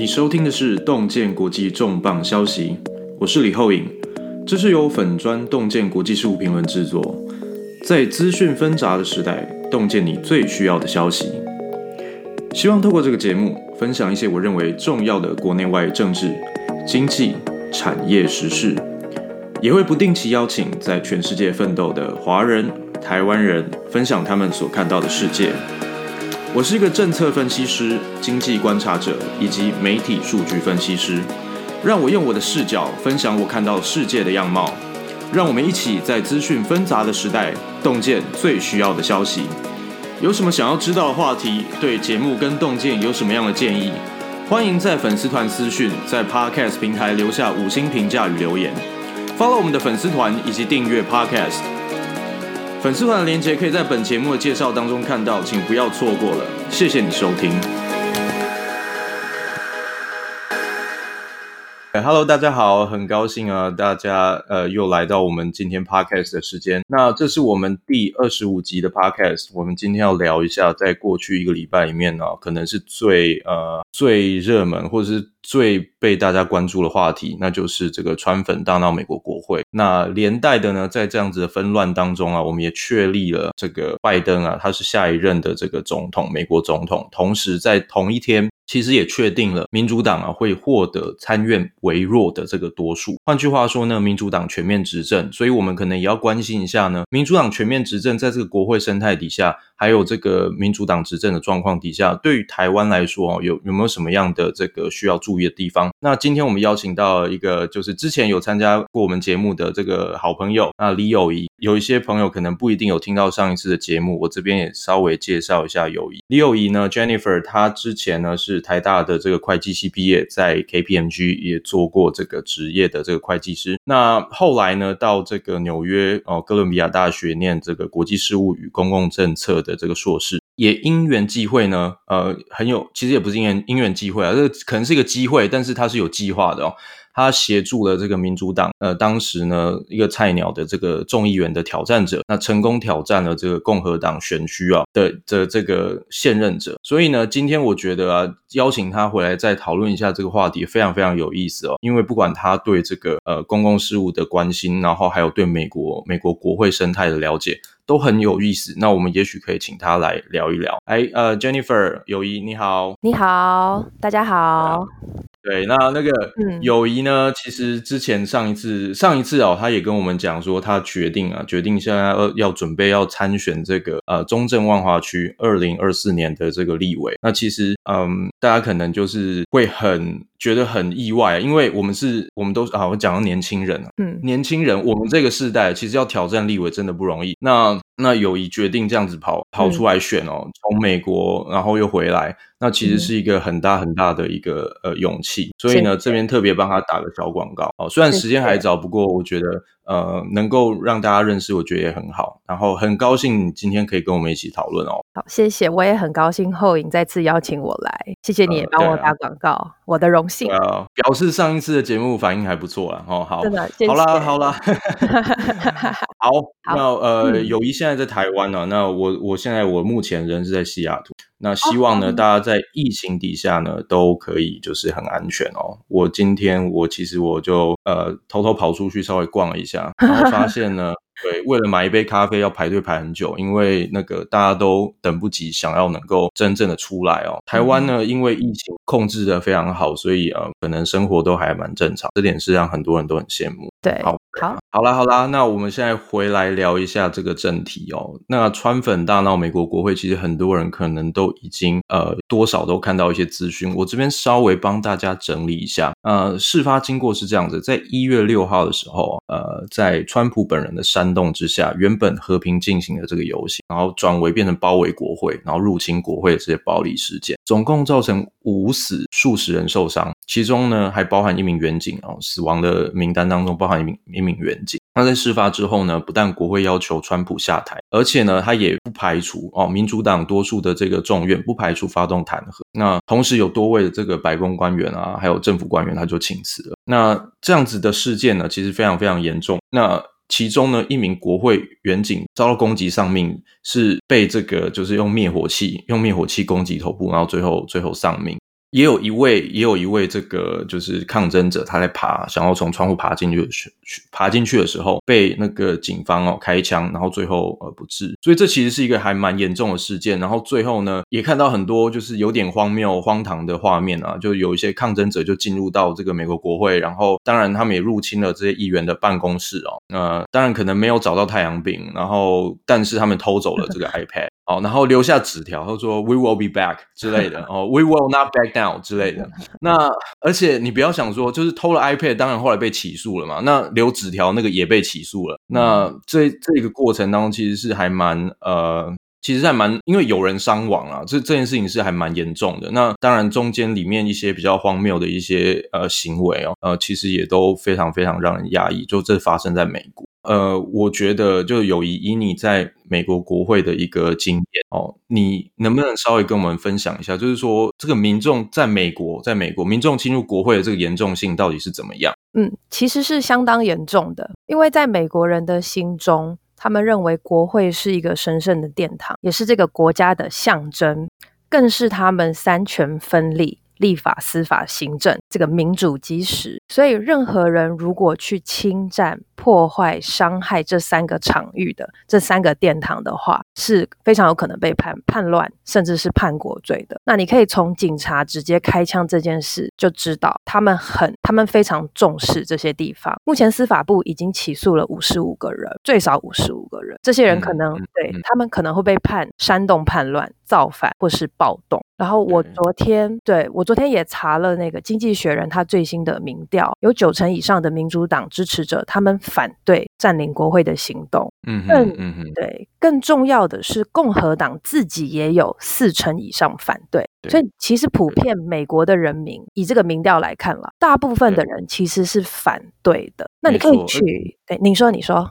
你收听的是洞见国际重磅消息，我是李厚颖，这是由粉砖洞见国际事务评论制作。在资讯纷杂的时代，洞见你最需要的消息。希望透过这个节目，分享一些我认为重要的国内外政治、经济、产业时事，也会不定期邀请在全世界奋斗的华人、台湾人，分享他们所看到的世界。我是一个政策分析师、经济观察者以及媒体数据分析师。让我用我的视角分享我看到世界的样貌。让我们一起在资讯纷杂的时代，洞见最需要的消息。有什么想要知道的话题？对节目跟洞见有什么样的建议？欢迎在粉丝团私讯，在 Podcast 平台留下五星评价与留言。Follow 我们的粉丝团以及订阅 Podcast。粉丝团的链接可以在本节目的介绍当中看到，请不要错过了。谢谢你收听。Hello，大家好，很高兴啊，大家呃又来到我们今天 Podcast 的时间。那这是我们第二十五集的 Podcast，我们今天要聊一下，在过去一个礼拜里面呢，可能是最呃最热门或者是。最被大家关注的话题，那就是这个川粉大闹美国国会。那连带的呢，在这样子的纷乱当中啊，我们也确立了这个拜登啊，他是下一任的这个总统，美国总统。同时在同一天，其实也确定了民主党啊会获得参院微弱的这个多数。换句话说呢，民主党全面执政。所以我们可能也要关心一下呢，民主党全面执政，在这个国会生态底下，还有这个民主党执政的状况底下，对于台湾来说哦，有有没有什么样的这个需要注意的地方？那今天我们邀请到一个，就是之前有参加过我们节目的这个好朋友，那李友宜。有一些朋友可能不一定有听到上一次的节目，我这边也稍微介绍一下友谊。李友宜呢，Jennifer，她之前呢是台大的这个会计系毕业，在 KPMG 也做过这个职业的这个会计师。那后来呢，到这个纽约哦哥伦比亚大学念这个国际事务与公共政策的。的这个硕士也因缘际会呢，呃，很有，其实也不是因缘因缘际会啊，这可能是一个机会，但是它是有计划的哦。他协助了这个民主党，呃，当时呢一个菜鸟的这个众议员的挑战者，那成功挑战了这个共和党选区啊的的这个现任者。所以呢，今天我觉得啊，邀请他回来再讨论一下这个话题，非常非常有意思哦。因为不管他对这个呃公共事务的关心，然后还有对美国美国国会生态的了解，都很有意思。那我们也许可以请他来聊一聊。哎，呃，Jennifer，友谊你好，你好，大家好。对，那那个友谊呢？其实之前上一次上一次哦，他也跟我们讲说，他决定啊，决定现在要要准备要参选这个呃中正万华区二零二四年的这个立委。那其实嗯，大家可能就是会很觉得很意外，因为我们是我们都啊，我讲到年轻人啊，嗯，年轻人，我们这个世代其实要挑战立委真的不容易。那那友谊决定这样子跑跑出来选哦，从美国然后又回来。那其实是一个很大很大的一个呃勇气，所以呢，这边特别帮他打个小广告哦。虽然时间还早，不过我觉得呃能够让大家认识，我觉得也很好。然后很高兴今天可以跟我们一起讨论哦。好，谢谢，我也很高兴后影再次邀请我来，谢谢你也帮我打广告，呃啊、我的荣幸。呃，表示上一次的节目反应还不错啦哦。好，真的，谢谢。好啦，好啦，好，好。那呃，友宜现在在台湾呢、啊，那我我现在我目前人是在西雅图。那希望呢，大家在疫情底下呢，都可以就是很安全哦。我今天我其实我就呃偷偷跑出去稍微逛了一下，然后发现呢。对，为了买一杯咖啡要排队排很久，因为那个大家都等不及，想要能够真正的出来哦。台湾呢，因为疫情控制的非常好，所以呃，可能生活都还蛮正常，这点是让很多人都很羡慕。对，好，好，好啦，好啦，那我们现在回来聊一下这个正题哦。那川粉大闹美国国会，其实很多人可能都已经呃多少都看到一些资讯，我这边稍微帮大家整理一下。呃，事发经过是这样子，在一月六号的时候，呃，在川普本人的煽。动之下，原本和平进行的这个游行，然后转为变成包围国会，然后入侵国会的这些暴力事件，总共造成五死数十人受伤，其中呢还包含一名远警哦，死亡的名单当中包含一名一名员警。那在事发之后呢，不但国会要求川普下台，而且呢他也不排除哦，民主党多数的这个众院不排除发动弹劾。那同时有多位的这个白宫官员啊，还有政府官员他就请辞了。那这样子的事件呢，其实非常非常严重。那其中呢，一名国会员警遭到攻击丧命，是被这个就是用灭火器用灭火器攻击头部，然后最后最后丧命。也有一位，也有一位这个就是抗争者，他在爬，想要从窗户爬进去，爬进去的时候，被那个警方哦开枪，然后最后呃不治。所以这其实是一个还蛮严重的事件。然后最后呢，也看到很多就是有点荒谬、荒唐的画面啊，就有一些抗争者就进入到这个美国国会，然后当然他们也入侵了这些议员的办公室哦。呃，当然可能没有找到太阳饼，然后但是他们偷走了这个 iPad。哦，然后留下纸条，他说 “We will be back” 之类的，哦，“We will not back down” 之类的。那而且你不要想说，就是偷了 iPad，当然后来被起诉了嘛。那留纸条那个也被起诉了。那这这个过程当中，其实是还蛮呃，其实还蛮，因为有人伤亡啊，这这件事情是还蛮严重的。那当然中间里面一些比较荒谬的一些呃行为哦，呃，其实也都非常非常让人压抑。就这发生在美国。呃，我觉得就有以以你在美国国会的一个经验哦，你能不能稍微跟我们分享一下？就是说，这个民众在美国，在美国民众侵入国会的这个严重性到底是怎么样？嗯，其实是相当严重的，因为在美国人的心中，他们认为国会是一个神圣的殿堂，也是这个国家的象征，更是他们三权分立。立法、司法、行政，这个民主基石。所以，任何人如果去侵占、破坏、伤害这三个场域的这三个殿堂的话，是非常有可能被判叛乱，甚至是叛国罪的。那你可以从警察直接开枪这件事就知道，他们很，他们非常重视这些地方。目前司法部已经起诉了五十五个人，最少五十五个人。这些人可能、嗯、对他们可能会被判煽动叛乱、造反或是暴动。然后我昨天对我昨天也查了那个《经济学人》他最新的民调，有九成以上的民主党支持者，他们反对占领国会的行动。嗯嗯嗯，对，更重要的是共和党自己也有四成以上反对。所以其实普遍美国的人民以这个民调来看了，大部分的人其实是反对的。那你可以去，对，你说你说。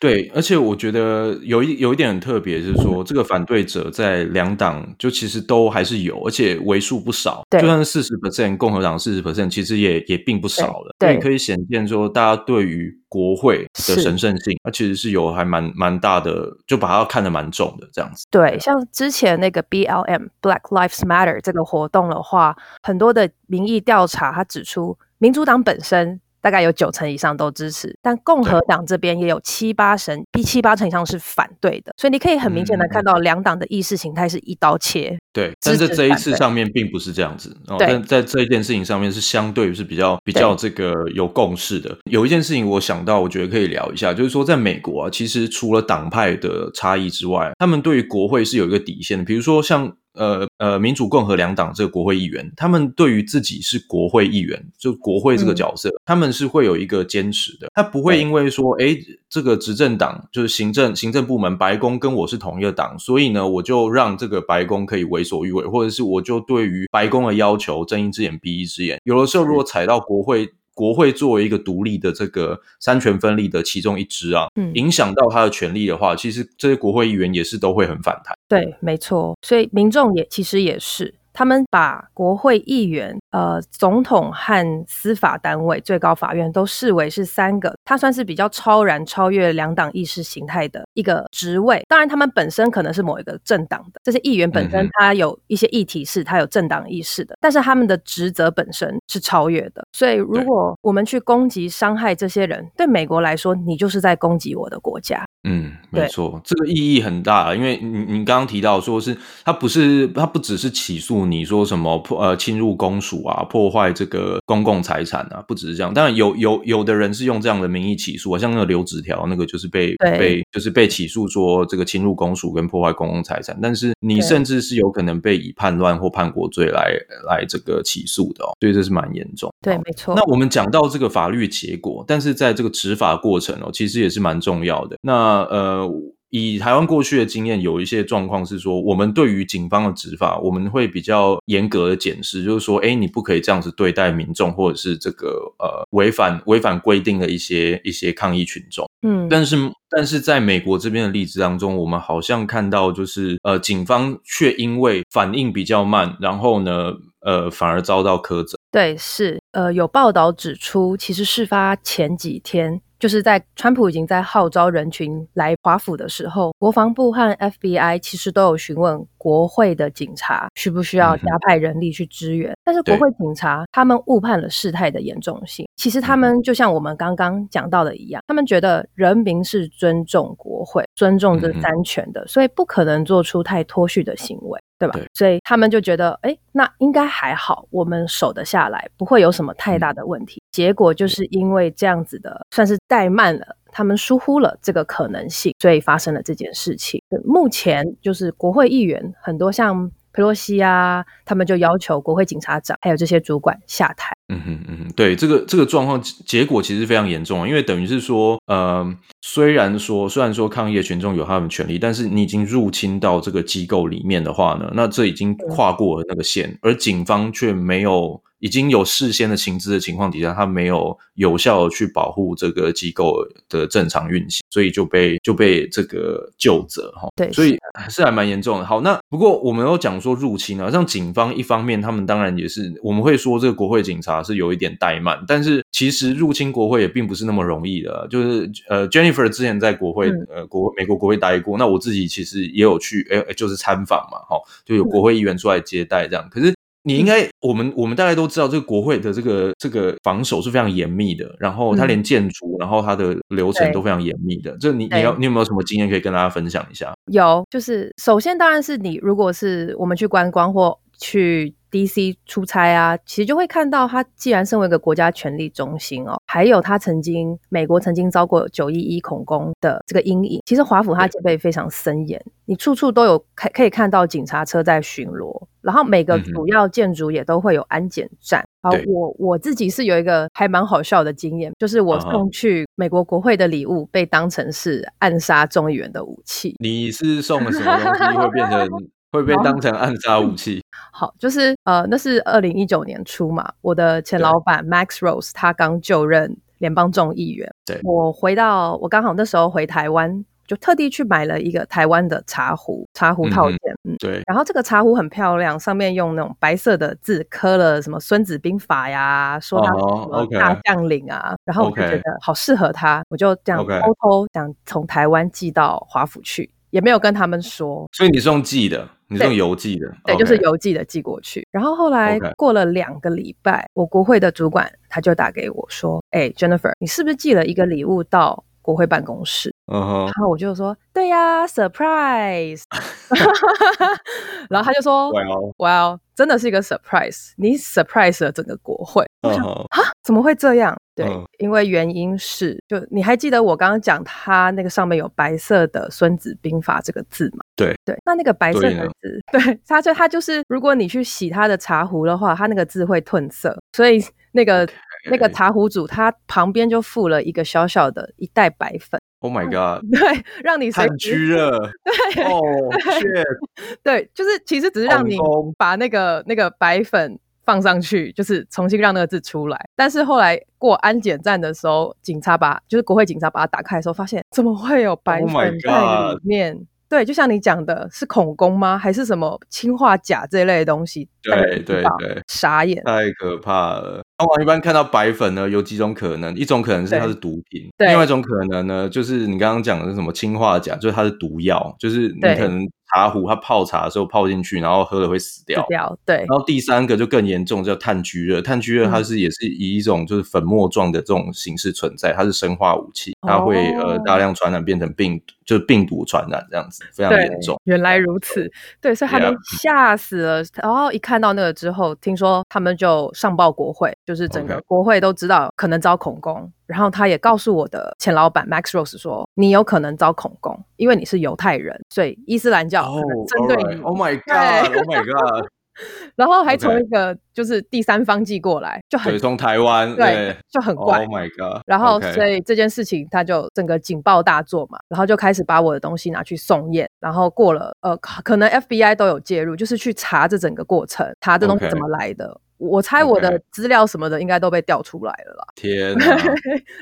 对，而且我觉得有一有一点很特别，就是说这个反对者在两党就其实都还是有，而且为数不少。对，就算是四十 percent 共和党四十 percent，其实也也并不少了。对，可以显见说，大家对于国会的神圣性，它其实是有还蛮蛮大的，就把它看得蛮重的这样子。对，像之前那个 BLM Black Lives Matter 这个活动的话，很多的民意调查，它指出民主党本身。大概有九成以上都支持，但共和党这边也有七八成，比七八成以上是反对的。所以你可以很明显的看到两党的意识形态是一刀切。对，但是这一次上面并不是这样子。哦，但在这一件事情上面是相对是比较比较这个有共识的。有一件事情我想到，我觉得可以聊一下，就是说在美国啊，其实除了党派的差异之外，他们对于国会是有一个底线的。比如说像。呃呃，民主共和两党这个国会议员，他们对于自己是国会议员，就国会这个角色，嗯、他们是会有一个坚持的。他不会因为说，哎，这个执政党就是行政行政部门白宫跟我是同一个党，所以呢，我就让这个白宫可以为所欲为，或者是我就对于白宫的要求睁一只眼闭一只眼。有的时候，如果踩到国会。国会作为一个独立的这个三权分立的其中一支啊，嗯，影响到他的权利的话，其实这些国会议员也是都会很反弹。对，没错，所以民众也其实也是。他们把国会议员、呃，总统和司法单位、最高法院都视为是三个，他算是比较超然、超越两党意识形态的一个职位。当然，他们本身可能是某一个政党的，这些议员本身他有一些议题是他有政党意识的，但是他们的职责本身是超越的。所以，如果我们去攻击、伤害这些人，对美国来说，你就是在攻击我的国家。嗯，没错，这个意义很大，因为你你刚刚提到说是他不是他不只是起诉你说什么破呃侵入公署啊，破坏这个公共财产啊，不只是这样。当然有有有的人是用这样的名义起诉啊，像那个留纸条那个就是被被就是被起诉说这个侵入公署跟破坏公共财产，但是你甚至是有可能被以叛乱或叛国罪来来这个起诉的哦，所以这是蛮严重。对，没错。那我们讲到这个法律结果，但是在这个执法过程哦，其实也是蛮重要的。那呃呃，以台湾过去的经验，有一些状况是说，我们对于警方的执法，我们会比较严格的检视，就是说，哎，你不可以这样子对待民众，或者是这个呃违反违反规定的一些一些抗议群众。嗯，但是但是在美国这边的例子当中，我们好像看到就是呃，警方却因为反应比较慢，然后呢，呃，反而遭到苛责。对，是呃，有报道指出，其实事发前几天。就是在川普已经在号召人群来华府的时候，国防部和 FBI 其实都有询问国会的警察需不需要加派人力去支援，嗯、但是国会警察他们误判了事态的严重性。其实他们就像我们刚刚讲到的一样，他们觉得人民是尊重国会、尊重这三权的，所以不可能做出太脱序的行为。对吧？对，所以他们就觉得，哎，那应该还好，我们守得下来，不会有什么太大的问题。嗯、结果就是因为这样子的，算是怠慢了，他们疏忽了这个可能性，所以发生了这件事情。目前就是国会议员很多，像佩洛西啊，他们就要求国会警察长还有这些主管下台。嗯哼嗯哼，对，这个这个状况结果其实非常严重，因为等于是说，呃，虽然说虽然说抗议的群众有他们的权利，但是你已经入侵到这个机构里面的话呢，那这已经跨过了那个线，而警方却没有。已经有事先的情资的情况底下，他没有有效的去保护这个机构的正常运行，所以就被就被这个就责哈。对，所以还是还蛮严重的。好，那不过我们要讲说入侵啊，像警方一方面，他们当然也是我们会说这个国会警察是有一点怠慢，但是其实入侵国会也并不是那么容易的。就是呃，Jennifer 之前在国会、嗯、呃国美国国会待过，那我自己其实也有去，诶就是参访嘛，哈，就有国会议员出来接待这样，可是。你应该，我们我们大概都知道，这个国会的这个这个防守是非常严密的，然后它连建筑，嗯、然后它的流程都非常严密的。这你你要你有没有什么经验可以跟大家分享一下？有，就是首先当然是你，如果是我们去观光或去。D.C. 出差啊，其实就会看到他既然身为一个国家权力中心哦，还有他曾经美国曾经遭过九一一恐攻的这个阴影。其实华府它戒备非常森严，你处处都有可可以看到警察车在巡逻，然后每个主要建筑也都会有安检站。好、嗯，我我自己是有一个还蛮好笑的经验，就是我送去美国国会的礼物被当成是暗杀众议员的武器。你是送了什么东西会变成？会被当成暗杀武器。好，就是呃，那是二零一九年初嘛，我的前老板 Max Rose 他刚就任联邦众议员。对，我回到我刚好那时候回台湾，就特地去买了一个台湾的茶壶，茶壶套件。嗯，对。然后这个茶壶很漂亮，上面用那种白色的字刻了什么《孙子兵法》呀，说他什么大将领啊。然后我就觉得好适合他，我就这样偷偷想从台湾寄到华府去，也没有跟他们说。所以你是用寄的？你是用邮寄的，对.就是邮寄的寄过去。然后后来过了两个礼拜，我国会的主管他就打给我说：“哎，Jennifer，你是不是寄了一个礼物到国会办公室？” uh -huh. 然后我就说：“对呀，surprise。”然后他就说：“Well，Well，、well, 真的是一个 surprise，你 surprise 了整个国会。Uh. 我想”啊，怎么会这样？对，uh. 因为原因是，就你还记得我刚刚讲他那个上面有白色的《孙子兵法》这个字吗？对对，那那个白色的字，对，它就它就是，如果你去洗它的茶壶的话，它那个字会褪色，所以那个、那个茶壶主他旁边就附了一个小小的一袋白粉。Oh my god！对，让你炭疽热。对哦，对，就是其实只是让你把那个那个白粉放上去，就是重新让那个字出来。但是后来过安检站的时候，警察把就是国会警察把它打开的时候，发现怎么会有白粉在里面？Oh 对，就像你讲的，是恐攻吗？还是什么氰化钾这一类的东西？对对对，傻眼，太可怕了。一般看到白粉呢，有几种可能，一种可能是它是毒品，另外一种可能呢，就是你刚刚讲的是什么氰化钾，就是它是毒药，就是你可能。茶壶，它泡茶的时候泡进去，然后喝了会死掉。死掉，对。然后第三个就更严重，叫炭疽热。炭疽热它是也是以一种就是粉末状的这种形式存在，它是生化武器，它会、哦、呃大量传染变成病毒，就是病毒传染这样子，非常严重。原来如此，对，所以他们吓死了。然后一看到那个之后，听说他们就上报国会，就是整个国会都知道可能遭恐攻。Okay. 然后他也告诉我的前老板 Max Rose 说：“你有可能遭恐攻，因为你是犹太人，所以伊斯兰教针对你。Oh, ” Oh my god！Oh my god！然后还从一个就是第三方寄过来，就很从台湾，对，就很怪。Oh my god！然后所以这件事情他就整个警报大作嘛，然后就开始把我的东西拿去送验，然后过了呃，可能 FBI 都有介入，就是去查这整个过程，查这东西怎么来的。Okay. 我猜我的资料什么的应该都被调出来了啦。天 哪！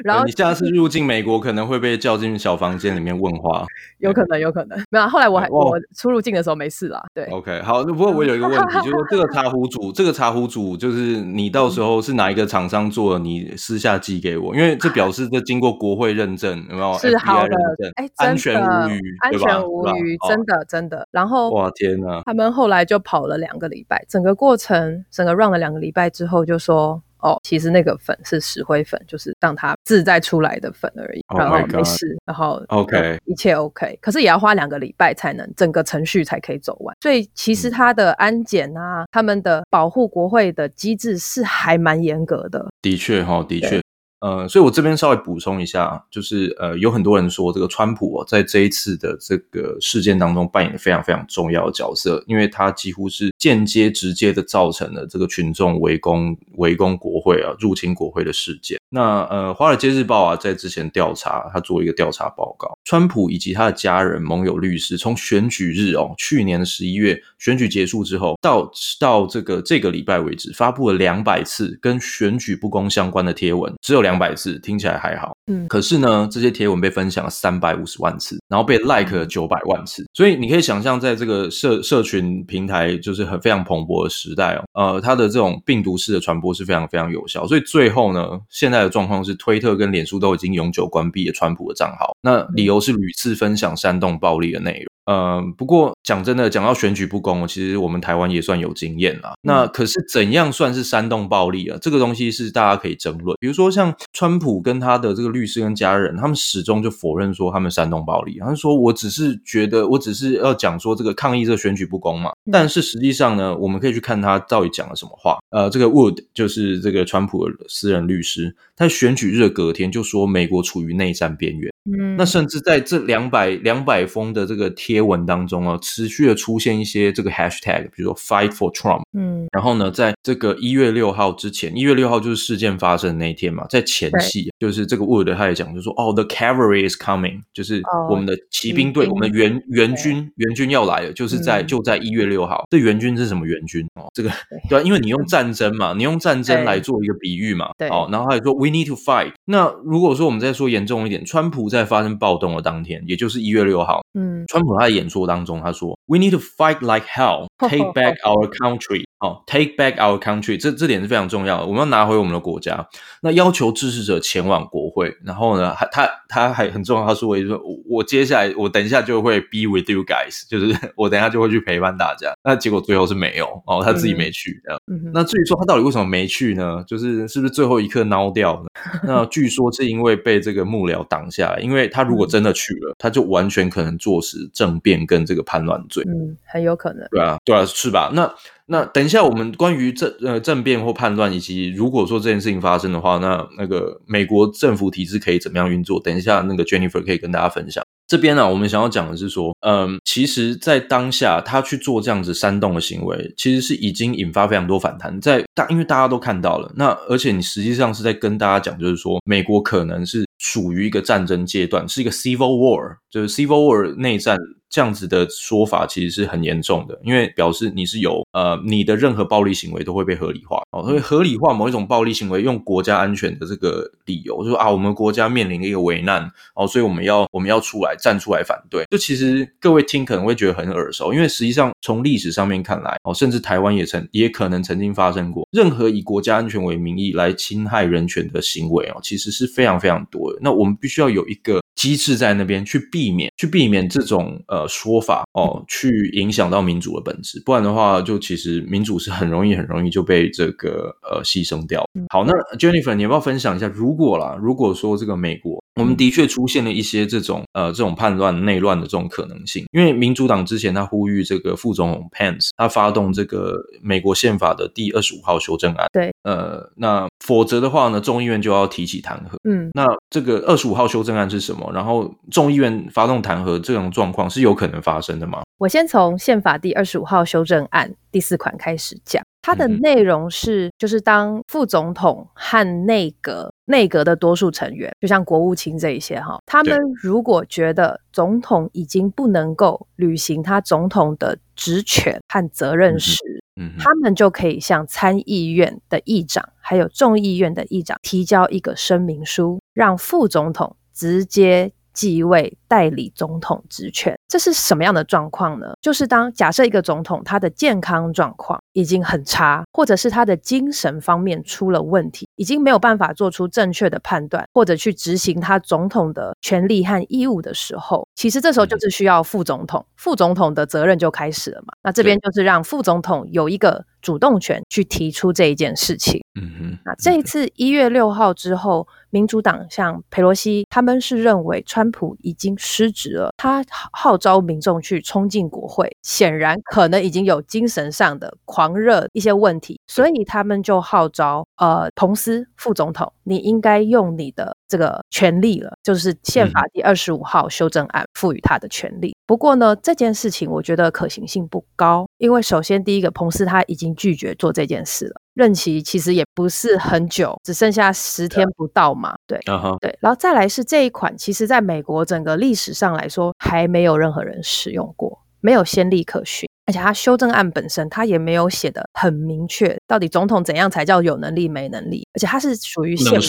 然后你下次入境美国可能会被叫进小房间里面问话，有可能，有可能。没有，后来我还我出入境的时候没事啦。对，OK，好。不过我有一个问题，就是说这个茶壶组，这个茶壶组就是你到时候是哪一个厂商做的？你私下寄给我，因为这表示这经过国会认证，有没有？是好的，哎，安全无虞，安全无虞，真的真的。然后哇天哪，他们后来就跑了两个礼拜，整个过程整个 run 了两个礼拜之后，就说。哦，其实那个粉是石灰粉，就是让它自在出来的粉而已，oh、然后没事，然后 OK 一切 OK，可是也要花两个礼拜才能整个程序才可以走完，所以其实它的安检啊，他们的保护国会的机制是还蛮严格的。的确哈，的确。呃，所以我这边稍微补充一下，就是呃，有很多人说这个川普哦，在这一次的这个事件当中扮演非常非常重要的角色，因为他几乎是间接、直接的造成了这个群众围攻、围攻国会啊、入侵国会的事件。那呃，《华尔街日报》啊，在之前调查，他做一个调查报告，川普以及他的家人、盟友、律师，从选举日哦，去年的十一月选举结束之后，到到这个这个礼拜为止，发布了两百次跟选举不公相关的贴文，只有两两百次，听起来还好。嗯，可是呢，这些贴文被分享了三百五十万次，然后被 like 了九百万次，所以你可以想象，在这个社社群平台就是很非常蓬勃的时代哦，呃，它的这种病毒式的传播是非常非常有效。所以最后呢，现在。的状况是，推特跟脸书都已经永久关闭了川普的账号，那理由是屡次分享煽动暴力的内容。呃，不过讲真的，讲到选举不公，其实我们台湾也算有经验啦。那可是怎样算是煽动暴力啊？这个东西是大家可以争论。比如说像川普跟他的这个律师跟家人，他们始终就否认说他们煽动暴力，他们说我只是觉得，我只是要讲说这个抗议这个选举不公嘛。但是实际上呢，我们可以去看他到底讲了什么话。呃，这个 Wood 就是这个川普的私人律师，他选举日的隔天就说美国处于内战边缘。嗯，那甚至在这两百两百封的这个贴文当中啊，持续的出现一些这个 hashtag，比如说 Fight for Trump。嗯，然后呢，在这个一月六号之前，一月六号就是事件发生的那一天嘛，在前戏，就是这个 Wood 他也讲，就说哦，the cavalry is coming，就是我们的骑兵队，我们的援援军援军要来了，就是在就在一月六号。这援军是什么援军？哦，这个对啊，因为你用战争嘛，你用战争来做一个比喻嘛，对，哦，然后他也说 we need to fight。那如果说我们再说严重一点，川普。在发生暴动的当天，也就是一月六号，嗯，川普他的演说当中，他说：“We need to fight like hell, take back our country.” 哦，Take back our country，这这点是非常重要的。我们要拿回我们的国家。那要求支持者前往国会，然后呢，还他他还很重要，他说：“我说我接下来我等一下就会 be with you guys，就是我等一下就会去陪伴大家。”那结果最后是没有哦，他自己没去。这样，嗯、那至于说他到底为什么没去呢？就是是不是最后一刻孬掉呢？那据说是因为被这个幕僚挡下来，因为他如果真的去了，他就完全可能坐实政变跟这个叛乱罪。嗯，很有可能。对啊，对，是吧？那。那等一下，我们关于政呃政变或叛乱，以及如果说这件事情发生的话，那那个美国政府体制可以怎么样运作？等一下，那个 Jennifer 可以跟大家分享。这边呢、我们想要讲的是说，嗯，其实，在当下他去做这样子煽动的行为，其实是已经引发非常多反弹。在大，因为大家都看到了，那而且你实际上是在跟大家讲，就是说，美国可能是属于一个战争阶段，是一个 civil war，就是 civil war 内战。这样子的说法其实是很严重的，因为表示你是有呃，你的任何暴力行为都会被合理化哦，所以合理化某一种暴力行为，用国家安全的这个理由，就说啊，我们国家面临一个危难哦，所以我们要我们要出来站出来反对。就其实各位听可能会觉得很耳熟，因为实际上从历史上面看来哦，甚至台湾也曾也可能曾经发生过任何以国家安全为名义来侵害人权的行为哦，其实是非常非常多的。那我们必须要有一个。机制在那边去避免，去避免这种呃说法哦，去影响到民主的本质。不然的话，就其实民主是很容易、很容易就被这个呃牺牲掉。好，那 Jennifer，你要不要分享一下？如果啦，如果说这个美国，我们的确出现了一些这种呃这种叛乱、内乱的这种可能性，因为民主党之前他呼吁这个副总统 Pence 他发动这个美国宪法的第二十五号修正案。对，呃，那否则的话呢，众议院就要提起弹劾。嗯，那这个二十五号修正案是什么？然后众议院发动弹劾这种状况是有可能发生的吗？我先从宪法第二十五号修正案第四款开始讲，它的内容是，就是当副总统和内阁内阁的多数成员，就像国务卿这一些哈，他们如果觉得总统已经不能够履行他总统的职权和责任时，嗯，他们就可以向参议院的议长还有众议院的议长提交一个声明书，让副总统直接继位代理总统职权，这是什么样的状况呢？就是当假设一个总统他的健康状况已经很差，或者是他的精神方面出了问题，已经没有办法做出正确的判断，或者去执行他总统的权利和义务的时候，其实这时候就是需要副总统，副总统的责任就开始了嘛。那这边就是让副总统有一个主动权去提出这一件事情。嗯哼，那这一次一月六号之后，民主党像佩洛西他们是认为川普已经失职了，他号召民众去冲进国会，显然可能已经有精神上的狂热一些问题，所以他们就号召呃彭斯副总统，你应该用你的这个权利了，就是宪法第二十五号修正案赋予他的权利。不过呢，这件事情我觉得可行性不高，因为首先第一个，彭斯他已经拒绝做这件事了。任期其实也不是很久，只剩下十天不到嘛。对，uh -huh. 对，然后再来是这一款，其实在美国整个历史上来说，还没有任何人使用过，没有先例可循，而且他修正案本身，他也没有写的很明确，到底总统怎样才叫有能力没能力，而且他是属于宪法。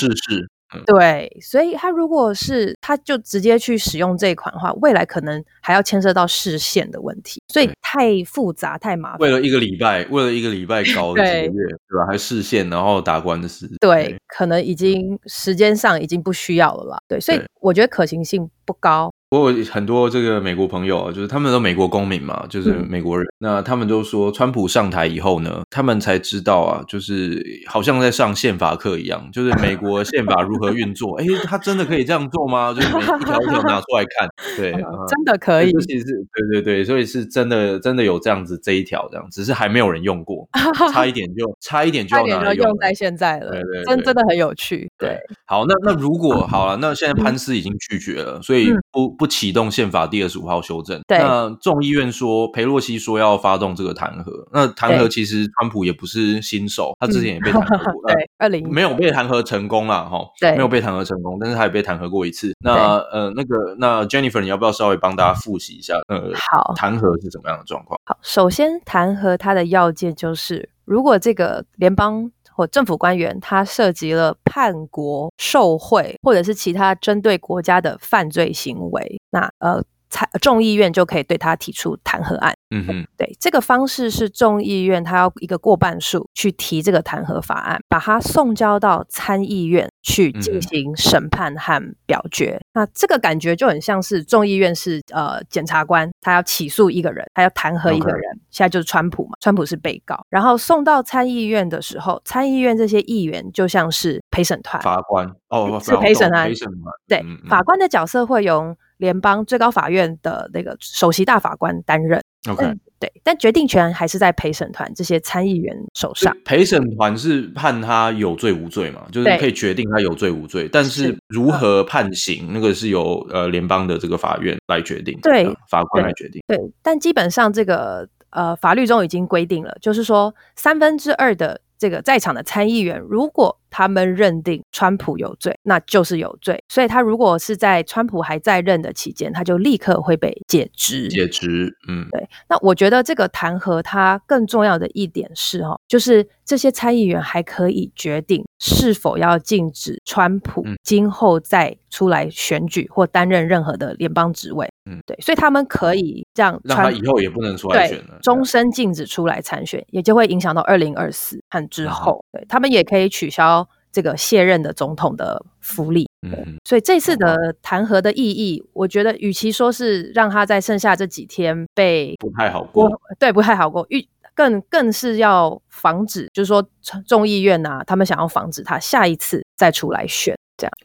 对，所以他如果是他就直接去使用这一款的话，未来可能还要牵涉到视线的问题，所以太复杂太麻烦。为了一个礼拜，为了一个礼拜搞了几个月，对，对吧？还视线，然后打官司，对，对，可能已经时间上已经不需要了啦。对，所以我觉得可行性不高。我有很多这个美国朋友啊，就是他们都美国公民嘛，就是美国人。嗯、那他们都说，川普上台以后呢，他们才知道啊，就是好像在上宪法课一样，就是美国宪法如何运作。哎，他真的可以这样做吗？就是每一条一条拿出来看，对，嗯、真的可以。其实是对对对，所以是真的真的有这样子这一条这样，只是还没有人用过，差一点就差一点就要拿来用，用在现在了。对对，对，真真的很有趣。对，好，那那如果好了，那现在潘斯已经拒绝了，所以不。嗯不启动宪法第二十五号修正。对，那众议院说，裴洛西说要发动这个弹劾。那弹劾其实川普也不是新手，他之前也被弹劾过。对，二零没有被弹劾成功啦，哈。对，没有被弹劾成功，但是他也被弹劾过一次。那呃，那个那 Jennifer，你要不要稍微帮大家复习一下？呃，好，弹劾是怎么样的状况？好，首先弹劾它的要件就是，如果这个联邦。或政府官员他涉及了叛国、受贿，或者是其他针对国家的犯罪行为，那呃，参众议院就可以对他提出弹劾案。嗯哼，对，这个方式是众议院他要一个过半数去提这个弹劾法案，把它送交到参议院去进行审判和表决。嗯、那这个感觉就很像是众议院是呃检察官，他要起诉一个人，他要弹劾一个人.现在就是川普嘛，川普是被告。然后送到参议院的时候，参议院这些议员就像是陪审团，法官哦，是陪审团，陪审团，对、嗯嗯，法官的角色会由联邦最高法院的那个首席大法官担任。OK，对，但决定权还是在陪审团这些参议员手上。陪审团是判他有罪无罪嘛？就是可以决定他有罪无罪，但是如何判刑，那个是由呃联邦的这个法院来决定，对，法官来决定。对，对，但基本上这个呃法律中已经规定了，就是说三分之二的。这个在场的参议员，如果他们认定川普有罪，那就是有罪。所以他如果是在川普还在任的期间，他就立刻会被解职。解职，嗯，对。那我觉得这个弹劾他更重要的一点是，哦，就是这些参议员还可以决定是否要禁止川普今后再出来选举或担任任何的联邦职位。嗯，对，所以他们可以这样，让他以后也不能出来选了，终身禁止出来参选，也就会影响到二零二四和之后。对，他们也可以取消这个卸任的总统的福利。嗯，所以这次的弹劾的意义，我觉得与其说是让他在剩下这几天被不太好过，对，不太好过，更更更是要防止，就是说众议院啊，他们想要防止他下一次再出来选。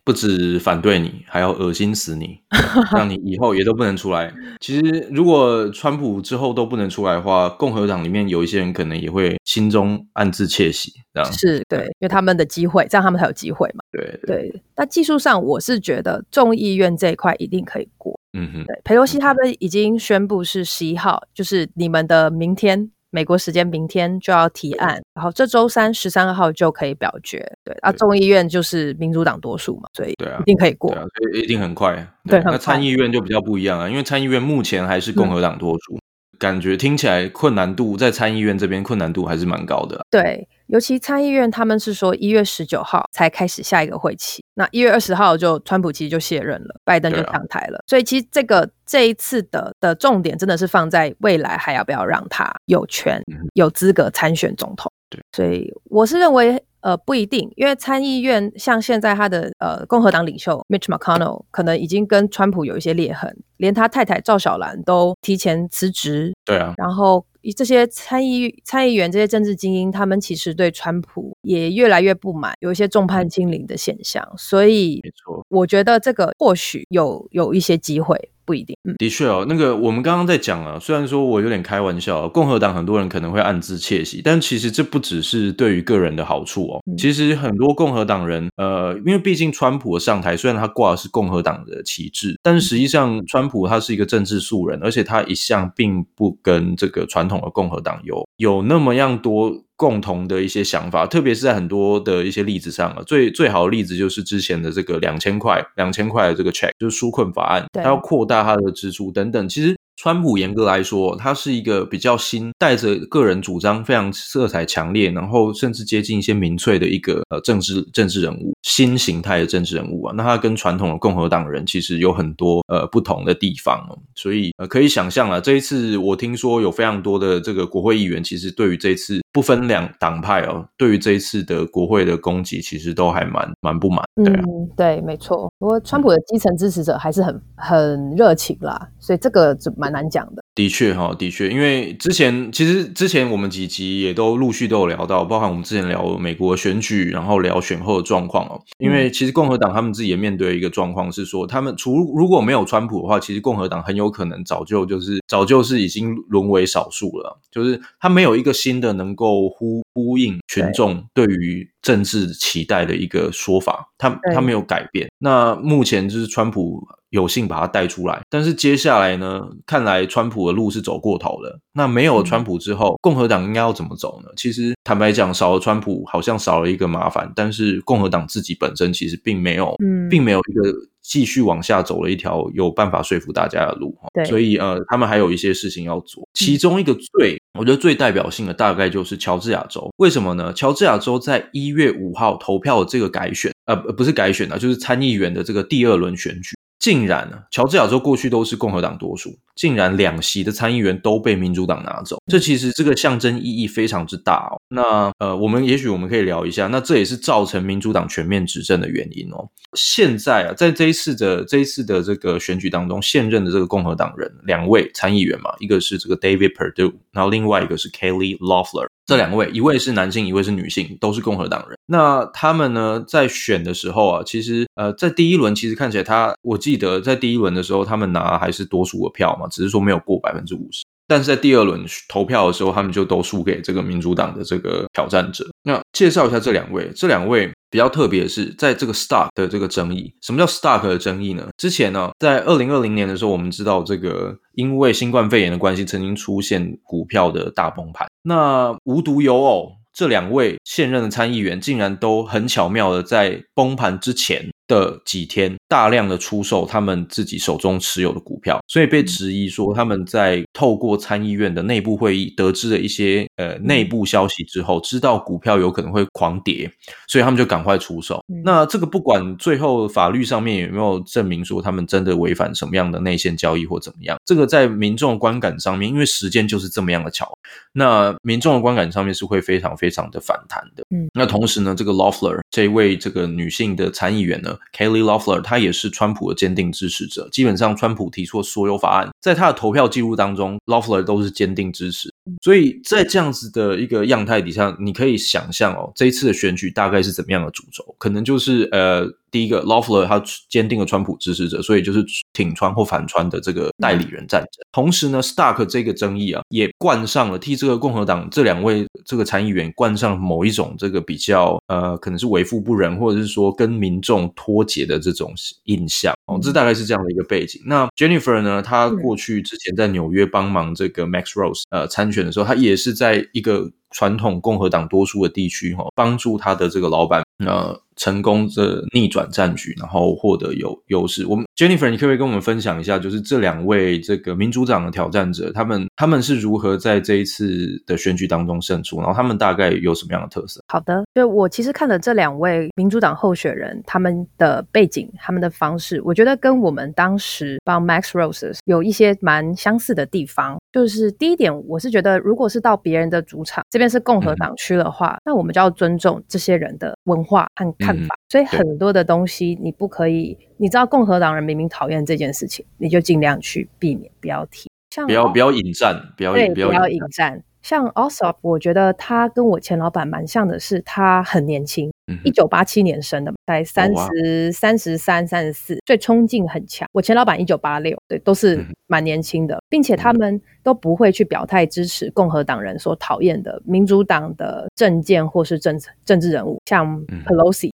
不止反对你，还要恶心死你，让你以后也都不能出来。其实，如果川普之后都不能出来的话，共和党里面有一些人可能也会心中暗自窃喜，这样是对，因为他们的机会，这样他们才有机会嘛。对对。那技术上，我是觉得众议院这一块一定可以过。嗯哼。对，裴洛西他们已经宣布是十一号，就是你们的明天。美国时间明天就要提案，然后这周三十三号就可以表决。对啊，众议院就是民主党多数嘛，所以对啊，一定可以过，对啊，所以一定很快。对，对那参议院就比较不一样啊，因为参议院目前还是共和党多数。感觉听起来困难度在参议院这边困难度还是蛮高的。对，尤其参议院他们是说一月十九号才开始下一个会期，那一月二十号就川普其实就卸任了，拜登就上台了。啊、所以其实这个这一次的的重点真的是放在未来还要不要让他有权、有资格参选总统。对，所以我是认为。呃，不一定，因为参议院像现在他的呃共和党领袖 Mitch McConnell 可能已经跟川普有一些裂痕，连他太太赵小兰都提前辞职。对啊，然后这些参议参议员这些政治精英，他们其实对川普也越来越不满，有一些众叛亲离的现象，所以没错，我觉得这个或许有有一些机会。不一定，嗯，的确哦，那个我们刚刚在讲啊，虽然说我有点开玩笑，共和党很多人可能会暗自窃喜，但其实这不只是对于个人的好处哦。嗯、其实很多共和党人，呃，因为毕竟川普的上台，虽然他挂的是共和党的旗帜，但是实际上川普他是一个政治素人，而且他一向并不跟这个传统的共和党有有那么样多。共同的一些想法，特别是在很多的一些例子上啊，最最好的例子就是之前的这个两千块、两千块的这个 check，就是纾困法案，他要扩大它的支出等等，其实。川普严格来说，他是一个比较新、带着个人主张、非常色彩强烈，然后甚至接近一些民粹的一个呃政治政治人物，新形态的政治人物啊。那他跟传统的共和党人其实有很多呃不同的地方哦，所以呃可以想象了。这一次我听说有非常多的这个国会议员，其实对于这一次不分两党派哦，对于这一次的国会的攻击，其实都还蛮蛮不满。对啊，嗯，对，没错。不过川普的基层支持者还是很很热情啦，所以这个就蛮。蛮难讲的，的确哈，的确，因为之前其实之前我们几集也都陆续都有聊到，包含我们之前聊美国选举，然后聊选后的状况哦。因为其实共和党他们自己也面对一个状况是说，他们除如果没有川普的话，其实共和党很有可能早就就是早就是已经沦为少数了，就是他没有一个新的能够呼呼应群众对于政治期待的一个说法，他他没有改变。那目前就是川普。有幸把他带出来，但是接下来呢？看来川普的路是走过头了。那没有川普之后，共和党应该要怎么走呢？其实坦白讲，少了川普，好像少了一个麻烦。但是共和党自己本身其实并没有，嗯，并没有一个继续往下走了一条有办法说服大家的路。对，所以呃，他们还有一些事情要做。其中一个最，我觉得最代表性的大概就是乔治亚州。为什么呢？乔治亚州在一月五号投票的这个改选，呃，不是改选啊，就是参议员的这个第二轮选举。竟然呢，乔治亚州过去都是共和党多数，竟然两席的参议员都被民主党拿走，这其实这个象征意义非常之大哦。那呃，我们也许我们可以聊一下，那这也是造成民主党全面执政的原因哦。现在啊，在这一次的这一次的这个选举当中，现任的这个共和党人两位参议员嘛，一个是这个 David Perdue，然后另外一个是 Kelly Loeffler。这两位，一位是男性，一位是女性，都是共和党人。那他们呢，在选的时候啊，其实呃，在第一轮其实看起来他，我记得在第一轮的时候，他们拿还是多数的票嘛，只是说没有过百分之五十。但是在第二轮投票的时候，他们就都输给这个民主党的这个挑战者。那介绍一下这两位，这两位比较特别的是，在这个 stock 的这个争议。什么叫 stock 的争议呢？之前呢，在二零二零年的时候，我们知道这个因为新冠肺炎的关系，曾经出现股票的大崩盘。那无独有偶，这两位现任的参议员竟然都很巧妙的在崩盘之前的几天，大量的出售他们自己手中持有的股票，所以被质疑说他们在透过参议院的内部会议得知了一些呃内部消息之后，知道股票有可能会狂跌，所以他们就赶快出手。那这个不管最后法律上面有没有证明说他们真的违反什么样的内线交易或怎么样，这个在民众的观感上面，因为时间就是这么样的巧，那民众的观感上面是会非常非常的反弹的。嗯，那同时呢，这个 Loeffler 这位这个女性的参议员呢。Kelly Loeffler，他也是川普的坚定支持者。基本上，川普提出的所有法案，在他的投票记录当中，Loeffler 都是坚定支持。所以在这样子的一个样态底下，你可以想象哦，这一次的选举大概是怎么样的主轴？可能就是呃。第一个，Loeffler 他坚定的川普支持者，所以就是挺川或反川的这个代理人战争。同时呢，Stark 这个争议啊，也冠上了替这个共和党这两位这个参议员冠上某一种这个比较呃，可能是为富不仁，或者是说跟民众脱节的这种印象哦。这大概是这样的一个背景。那 Jennifer 呢，她过去之前在纽约帮忙这个 Max Rose 呃参选的时候，他也是在一个传统共和党多数的地区，哈，帮助他的这个老板，呃。成功的逆转战局，然后获得有优势。我们 Jennifer，你可不可以跟我们分享一下，就是这两位这个民主党的挑战者，他们他们是如何在这一次的选举当中胜出？然后他们大概有什么样的特色？好的，就我其实看了这两位民主党候选人他们的背景、他们的方式，我觉得跟我们当时帮 Max Roses 有一些蛮相似的地方。就是第一点，我是觉得，如果是到别人的主场，这边是共和党区的话，嗯、那我们就要尊重这些人的文化和看法。嗯、所以很多的东西你不可以，你知道共和党人明明讨厌这件事情，你就尽量去避免，不要提。像不要不要引战，不要对不要引战。像 Ossoff，我觉得他跟我前老板蛮像的是，他很年轻。一九八七年生的，在三十三十三、三十四，所以冲劲很强。我前老板一九八六，对，都是蛮年轻的，并且他们都不会去表态支持共和党人所讨厌的民主党的政见或是政政治人物，像 Pelosi，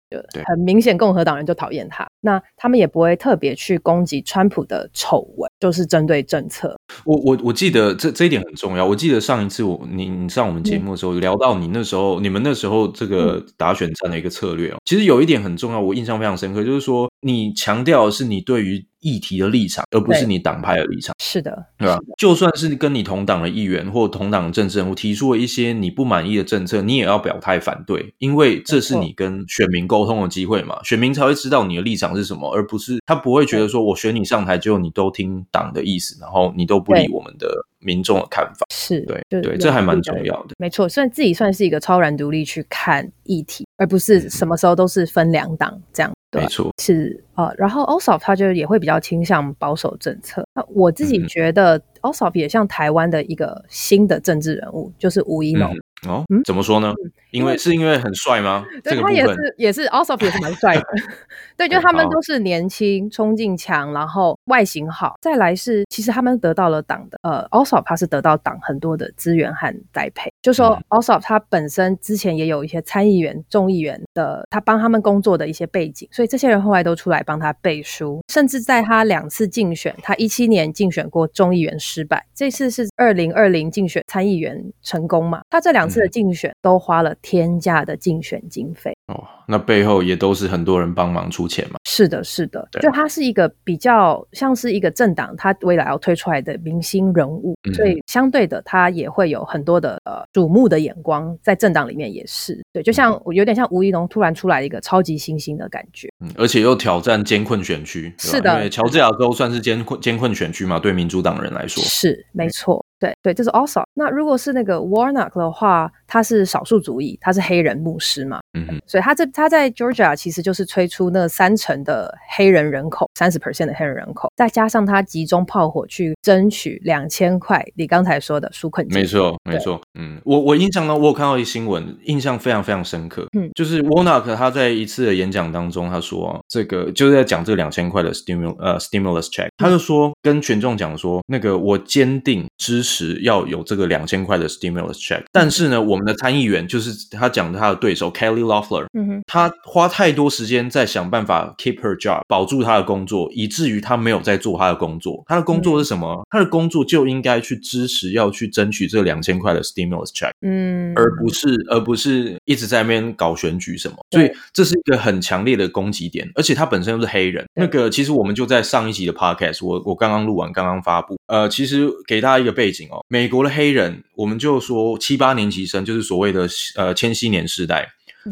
很明显共和党人就讨厌他。那他们也不会特别去攻击川普的丑闻，就是针对政策。我我我记得这这一点很重要。我记得上一次我你你上我们节目的时候聊到你那时候，你们那时候这个打选战的。一个策略哦，其实有一点很重要，我印象非常深刻，就是说你强调的是你对于议题的立场，而不是你党派的立场。是的，对吧？就算是跟你同党的议员或同党的政治人物提出了一些你不满意的政策，你也要表态反对，因为这是你跟选民沟通的机会嘛，选民才会知道你的立场是什么，而不是他不会觉得说我选你上台，结果你都听党的意思，然后你都不理我们的民众的看法。是对，对，这还蛮重要的。没错，算自己算是一个超然独立去看议题，而不是什么时候都是分两党这样。对，没错，是啊、呃，然后 Ossoff 他就也会比较倾向保守政策。那我自己觉得 Ossoff 也像台湾的一个新的政治人物，就是吴怡农。嗯哦，嗯，怎么说呢？因为是因为很帅吗？对，他也是，也是，Ossoff 也是蛮帅的。对，就他们都是年轻、冲劲强，然后外形好。再来是，其实他们得到了党的，呃，Ossoff 他是得到党很多的资源和栽培。就说 Ossoff 他本身之前也有一些参议员、众议员的，他帮他们工作的一些背景，所以这些人后来都出来帮他背书。甚至在他两次竞选，他一七年竞选过众议员失败，这次是二零二零竞选参议员成功嘛？他这两次的竞选都花了天价的竞选经费。哦，那背后也都是很多人帮忙出钱嘛。是的，是的，就他是一个比较像是一个政党，他未来要推出来的明星人物，嗯、所以相对的，他也会有很多的呃瞩目的眼光，在政党里面也是。对，就像有点像吴怡农突然出来一个超级新星的感觉，嗯，而且又挑战艰困选区，是的，因为乔治亚州算是艰困艰困选区嘛，对民主党人来说。是没错。对对，这是 Ossoff。那如果是那个 Warnock 的话，他是少数族裔，他是黑人牧师嘛，嗯哼，所以他这他在 Georgia 其实就是催出那三成的黑人人口，三十 percent 的黑人人口，再加上他集中炮火去争取两千块，你刚才说的纾困金，没错没错，嗯，我我印象呢，我有看到一新闻，印象非常非常深刻，嗯，就是 Warnock 他在一次的演讲当中，他说这个就是在讲这两千块的 stimulus 呃 stimulus check，他就说跟群众讲说，那个我坚定支持。时要有这个两千块的 stimulus check，但是呢，我们的参议员就是他讲他的对手 Kelly Loeffler，嗯哼，他花太多时间在想办法 keep her job 保住他的工作，以至于他没有在做他的工作。他的工作是什么？嗯、他的工作就应该去支持，要去争取这两千块的 stimulus check，嗯，而不是而不是一直在那边搞选举什么。所以这是一个很强烈的攻击点，而且他本身又是黑人。那个其实我们就在上一集的 podcast，我我刚刚录完，刚刚发布。呃，其实给大家一个背景。哦，美国的黑人，我们就说七八年级生，就是所谓的呃千禧年世代，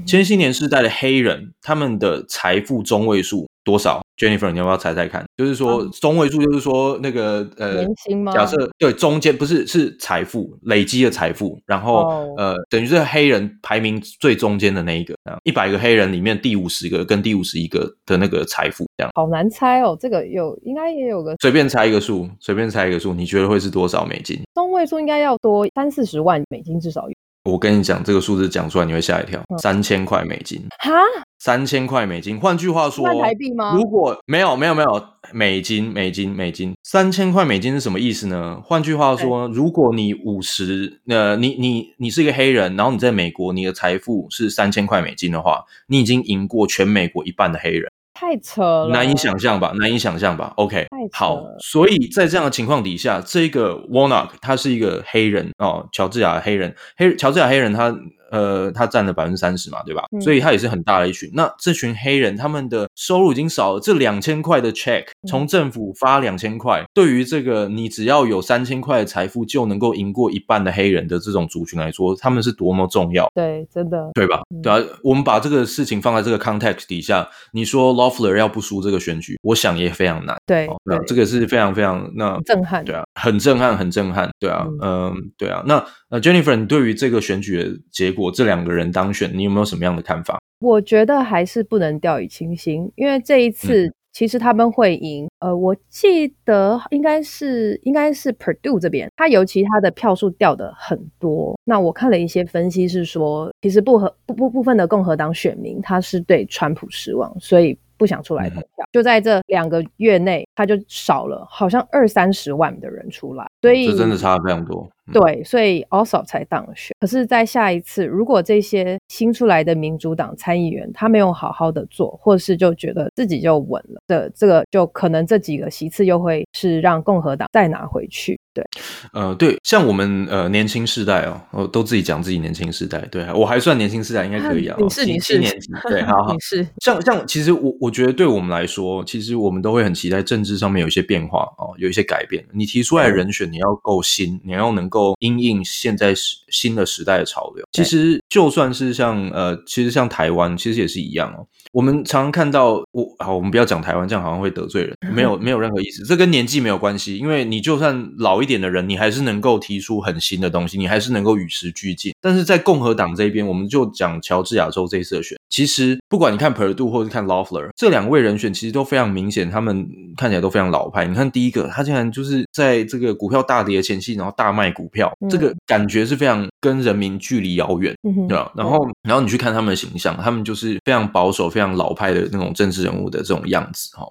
千禧年世代的黑人，他们的财富中位数多少？Jennifer，你要不要猜猜看？就是说中位数，就是说那个呃，年薪吗？假设对，中间不是是财富累积的财富，然后、oh. 呃，等于是黑人排名最中间的那一个，一百个黑人里面第五十个跟第五十一个的那个财富，这样。好难猜哦，这个有应该也有个随便猜一个数，随便猜一个数，你觉得会是多少美金？中位数应该要多三四十万美金至少有。我跟你讲，这个数字讲出来你会吓一跳，三千块美金。哈？三千块美金，换句话说，台币吗？如果没有没有没有美金美金美金，三千块美金是什么意思呢？换句话说，如果你五十，呃，你你你是一个黑人，然后你在美国，你的财富是三千块美金的话，你已经赢过全美国一半的黑人。太扯了，难以想象吧？难以想象吧？OK，好，所以在这样的情况底下，这个 Warnock 他是一个黑人哦，乔治亚的黑人，黑乔治亚黑人他。呃，他占了百分之三十嘛，对吧？嗯、所以他也是很大的一群。那这群黑人，他们的收入已经少了。这两千块的 check 从政府发两千块，嗯、对于这个你只要有三千块的财富就能够赢过一半的黑人的这种族群来说，他们是多么重要？对，真的，对吧？嗯、对啊，我们把这个事情放在这个 context 底下，你说 Loeffler 要不输这个选举，我想也非常难。对，哦、对，这个是非常非常那震撼。对啊，很震撼，很震撼。对啊，嗯、呃，对啊。那呃，Jennifer，你对于这个选举的结果，这两个人当当选，你有没有什么样的看法？我觉得还是不能掉以轻心，因为这一次其实他们会赢。嗯、呃，我记得应该是应该是 Purdue 这边，他尤其他的票数掉的很多。那我看了一些分析是说，其实不和不不部分的共和党选民他是对川普失望，所以不想出来投票。嗯、就在这两个月内，他就少了好像二三十万的人出来，所以这真的差非常多。对，所以 Ossoff 才当选。可是，在下一次，如果这些新出来的民主党参议员他没有好好的做，或是就觉得自己就稳了的，这个就可能这几个席次又会是让共和党再拿回去。对，呃，对，像我们呃年轻世代哦，我都自己讲自己年轻世代，对我还算年轻世代，应该可以啊。你是你是七年级，对，好 好。你是像像其实我我觉得对我们来说，其实我们都会很期待政治上面有一些变化哦，有一些改变。你提出来的人选，你要够新，你要能够因应现在时新的时代的潮流。其实就算是像呃，其实像台湾，其实也是一样哦。我们常常看到我好，我们不要讲台湾，这样好像会得罪人，没有没有任何意思。这跟年纪没有关系，因为你就算老一点的人，你还是能够提出很新的东西，你还是能够与时俱进。但是在共和党这边，我们就讲乔治亚州这一次的选，其实不管你看 Perdue 或者看 Loeffler 这两位人选，其实都非常明显，他们看起来都非常老派。你看第一个，他竟然就是在这个股票大跌的前夕，然后大卖股票，这个感觉是非常跟人民距离遥远，对吧？然后然后你去看他们的形象，他们就是非常保守、非常老派的那种政治人物的这种样子哈，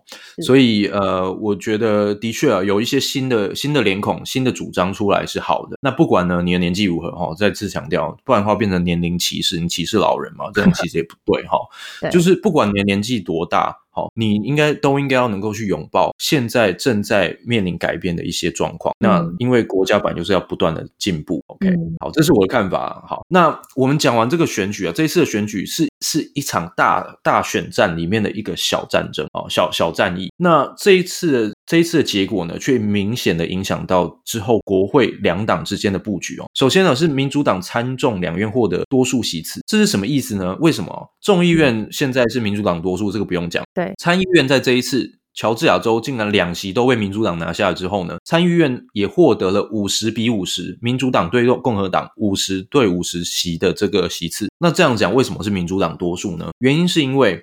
所以呃，我觉得的确啊，有一些新的新的脸孔、新的主张出来是好的。那不管呢，你的年纪如何哈，再次强调，不然的话变成年龄歧视，你歧视老人嘛，这样 其实也不对哈。就是不管你的年纪多大。你应该都应该要能够去拥抱现在正在面临改变的一些状况。那因为国家版就是要不断的进步。OK，好，这是我的看法。好，那我们讲完这个选举啊，这一次的选举是是一场大大选战里面的一个小战争啊，小小战役。那这一次的这一次的结果呢，却明显的影响到之后国会两党之间的布局哦。首先呢，是民主党参众两院获得多数席次，这是什么意思呢？为什么众议院现在是民主党多数？这个不用讲。对，参议院在这一次乔治亚州竟然两席都被民主党拿下了之后呢，参议院也获得了五十比五十，民主党对共和党五十对五十席的这个席次。那这样讲，为什么是民主党多数呢？原因是因为，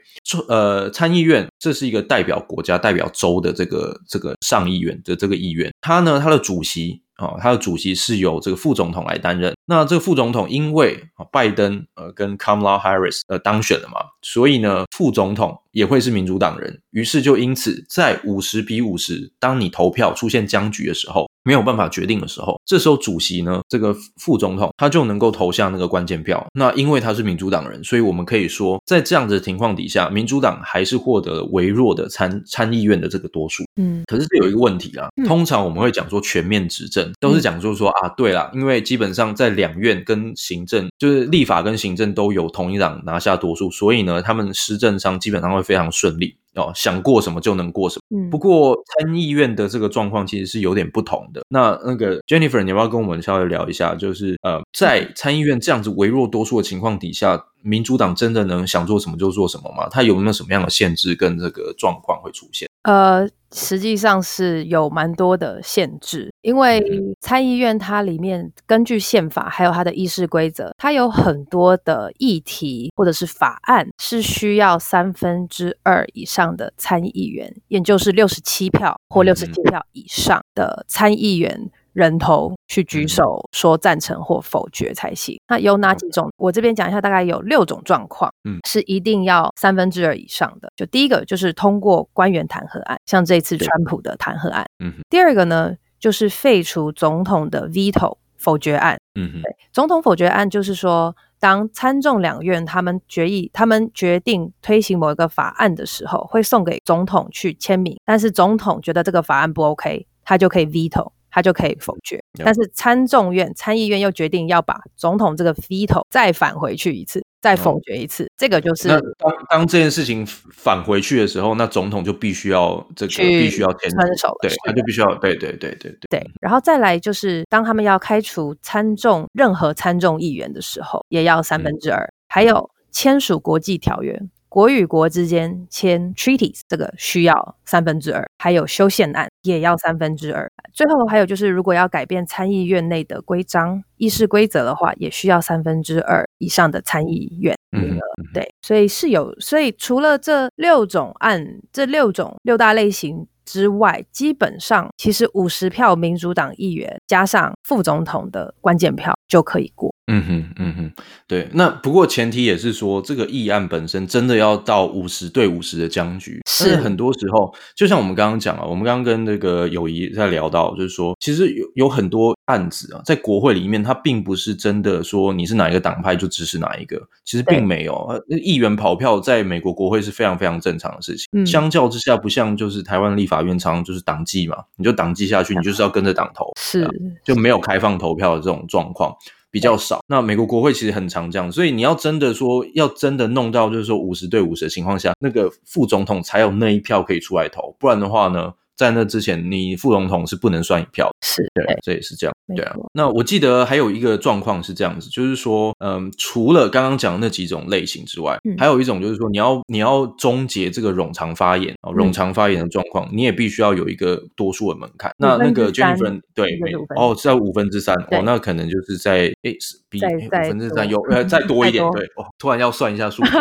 呃，参议院这是一个代表国家、代表州的这个这个上议院的这个议院，它呢，它的主席。哦，他的主席是由这个副总统来担任。那这个副总统因为拜登呃跟 Kamala Harris 呃当选了嘛，所以呢副总统也会是民主党人。于是就因此在五十比五十，当你投票出现僵局的时候，没有办法决定的时候，这时候主席呢这个副总统他就能够投下那个关键票。那因为他是民主党人，所以我们可以说在这样子的情况底下，民主党还是获得了微弱的参参议院的这个多数。嗯，可是这有一个问题啊，通常我们会讲说全面执政。都是讲，就是说啊，对啦，因为基本上在两院跟行政，就是立法跟行政都有同一党拿下多数，所以呢，他们施政上基本上会非常顺利哦，想过什么就能过什么。嗯，不过参议院的这个状况其实是有点不同的。那那个 Jennifer，你要不要跟我们稍微聊一下？就是呃，在参议院这样子微弱多数的情况底下，民主党真的能想做什么就做什么吗？它有没有什么样的限制跟这个状况会出现？呃。实际上是有蛮多的限制，因为参议院它里面根据宪法还有它的议事规则，它有很多的议题或者是法案是需要三分之二以上的参议员，也就是六十七票或六十七票以上的参议员。人头去举手说赞成或否决才行。那有哪几种？我这边讲一下，大概有六种状况，嗯，是一定要三分之二以上的。就第一个就是通过官员弹劾案，像这次川普的弹劾案。嗯，第二个呢，就是废除总统的 veto 否决案。嗯，对，总统否决案就是说。当参众两院他们决议，他们决定推行某一个法案的时候，会送给总统去签名。但是总统觉得这个法案不 OK，他就可以 veto，他就可以否决。但是参众院、参议院又决定要把总统这个 veto 再返回去一次。再否决一次，嗯、这个就是当当这件事情返回去的时候，那总统就必须要这个必须要签手，对，他就必须要对对对对对对。然后再来就是，当他们要开除参众任何参众议员的时候，也要三分之二。嗯、还有签署国际条约。国与国之间签 treaties，这个需要三分之二，还有修宪案也要三分之二。最后还有就是，如果要改变参议院内的规章、议事规则的话，也需要三分之二以上的参议院名额。对，所以是有，所以除了这六种案，这六种六大类型之外，基本上其实五十票民主党议员加上副总统的关键票就可以过。嗯哼，嗯哼，对。那不过前提也是说，这个议案本身真的要到五十对五十的僵局。是很多时候，就像我们刚刚讲啊，我们刚刚跟那个友谊在聊到，就是说，其实有有很多案子啊，在国会里面，它并不是真的说你是哪一个党派就支持哪一个，其实并没有。议员跑票在美国国会是非常非常正常的事情。嗯，相较之下，不像就是台湾立法院常常就是党纪嘛，你就党纪下去，你就是要跟着党投，是就没有开放投票的这种状况。比较少，那美国国会其实很常这样，所以你要真的说，要真的弄到就是说五十对五十的情况下，那个副总统才有那一票可以出来投，不然的话呢，在那之前，你副总统是不能算一票。是，对，这也是这样。对啊，那我记得还有一个状况是这样子，就是说，嗯，除了刚刚讲的那几种类型之外，嗯、还有一种就是说，你要你要终结这个冗长发言啊，冗长发言的状况，嗯、你也必须要有一个多数的门槛。那那个 Jennifer 对，哦，在五分之三，哦，那可能就是在诶是比五分之三有 呃再多一点，对，哦，突然要算一下数学，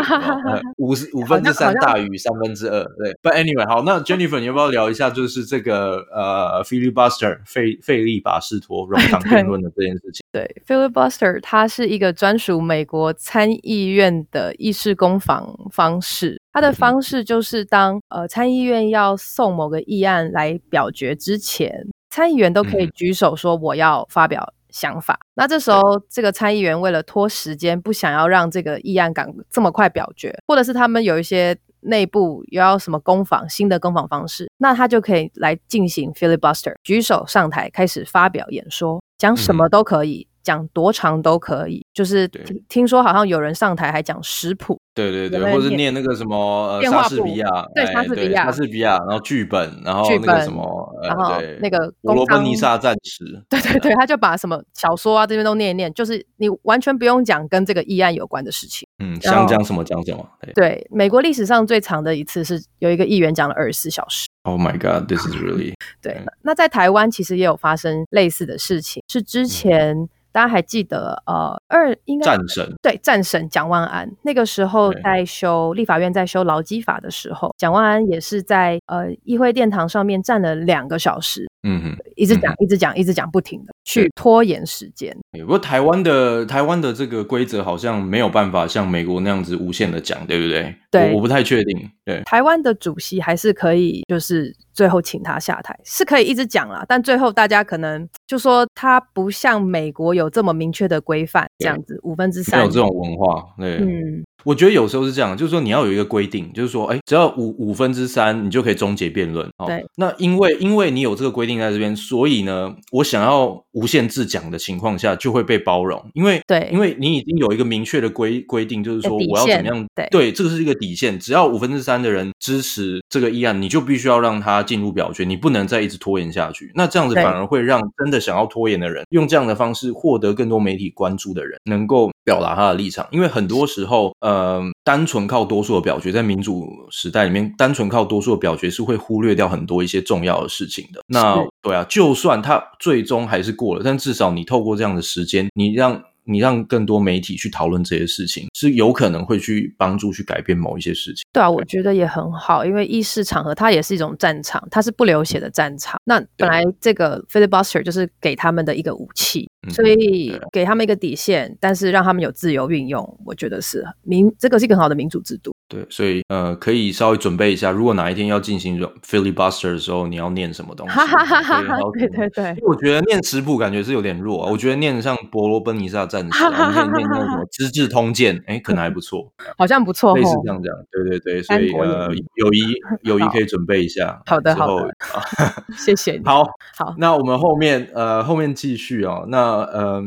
五十五分之三大于三分之二，对。But anyway，好，那 Jennifer 你要不要聊一下，就是这个呃 filibuster 费费力拔士托。常辩论的这件事情，对，对 filibuster，它是一个专属美国参议院的议事攻防方式。它的方式就是当，当呃参议院要送某个议案来表决之前，参议员都可以举手说我要发表想法。嗯、那这时候，这个参议员为了拖时间，不想要让这个议案赶这么快表决，或者是他们有一些。内部又要什么攻防，新的攻防方式，那他就可以来进行 filibuster，举手上台开始发表演说，讲什么都可以。嗯讲多长都可以，就是听听说好像有人上台还讲食谱，对对对，或者念那个什么呃莎士比亚，对莎士比亚，莎士比亚，然后剧本，然后那个什么，然后那个罗伯尼撒战士，对对对，他就把什么小说啊这边都念一念，就是你完全不用讲跟这个议案有关的事情，嗯，想讲什么讲什么，对，美国历史上最长的一次是有一个议员讲了二十四小时。Oh my God, this is really 对。那在台湾其实也有发生类似的事情，是之前。大家还记得，呃，二应该战神。对战神蒋万安。那个时候在修立法院在修劳基法的时候，蒋万安也是在呃议会殿堂上面站了两个小时，嗯哼，一直讲、嗯、一直讲一直讲不停的去拖延时间。不过台湾的台湾的这个规则好像没有办法像美国那样子无限的讲，对不对？对，我，我不太确定。对，台湾的主席还是可以，就是最后请他下台，是可以一直讲啦，但最后大家可能就说他不像美国有这么明确的规范，这样子五分之三没有这种文化，对，嗯。我觉得有时候是这样，就是说你要有一个规定，就是说，哎，只要五五分之三，你就可以终结辩论。对。那因为因为你有这个规定在这边，所以呢，我想要无限制讲的情况下，就会被包容。因为对，因为你已经有一个明确的规规定，就是说我要怎么样？对，对，这个是一个底线。只要五分之三的人支持这个议案，你就必须要让他进入表决，你不能再一直拖延下去。那这样子反而会让真的想要拖延的人，用这样的方式获得更多媒体关注的人，能够表达他的立场。因为很多时候，呃，单纯纯靠多数的表决，在民主时代里面，单纯靠多数的表决是会忽略掉很多一些重要的事情的。那对啊，就算它最终还是过了，但至少你透过这样的时间，你让你让更多媒体去讨论这些事情，是有可能会去帮助去改变某一些事情。对啊，我觉得也很好，因为议事场合它也是一种战场，它是不流血的战场。那本来这个 filibuster 就是给他们的一个武器，所以给他们一个底线，但是让他们有自由运用，我觉得是民这个是一个很好的民主制度。对，所以呃，可以稍微准备一下，如果哪一天要进行 filibuster 的时候，你要念什么东西？对对对，因为我觉得念食谱感觉是有点弱，我觉得念像伯罗奔尼撒战士，啊，念念那什么资治通鉴，哎，可能还不错，好像不错，类似这样讲，对对对，所以呃，友谊友谊可以准备一下，好的好的，谢谢你，好好，那我们后面呃后面继续哦，那呃。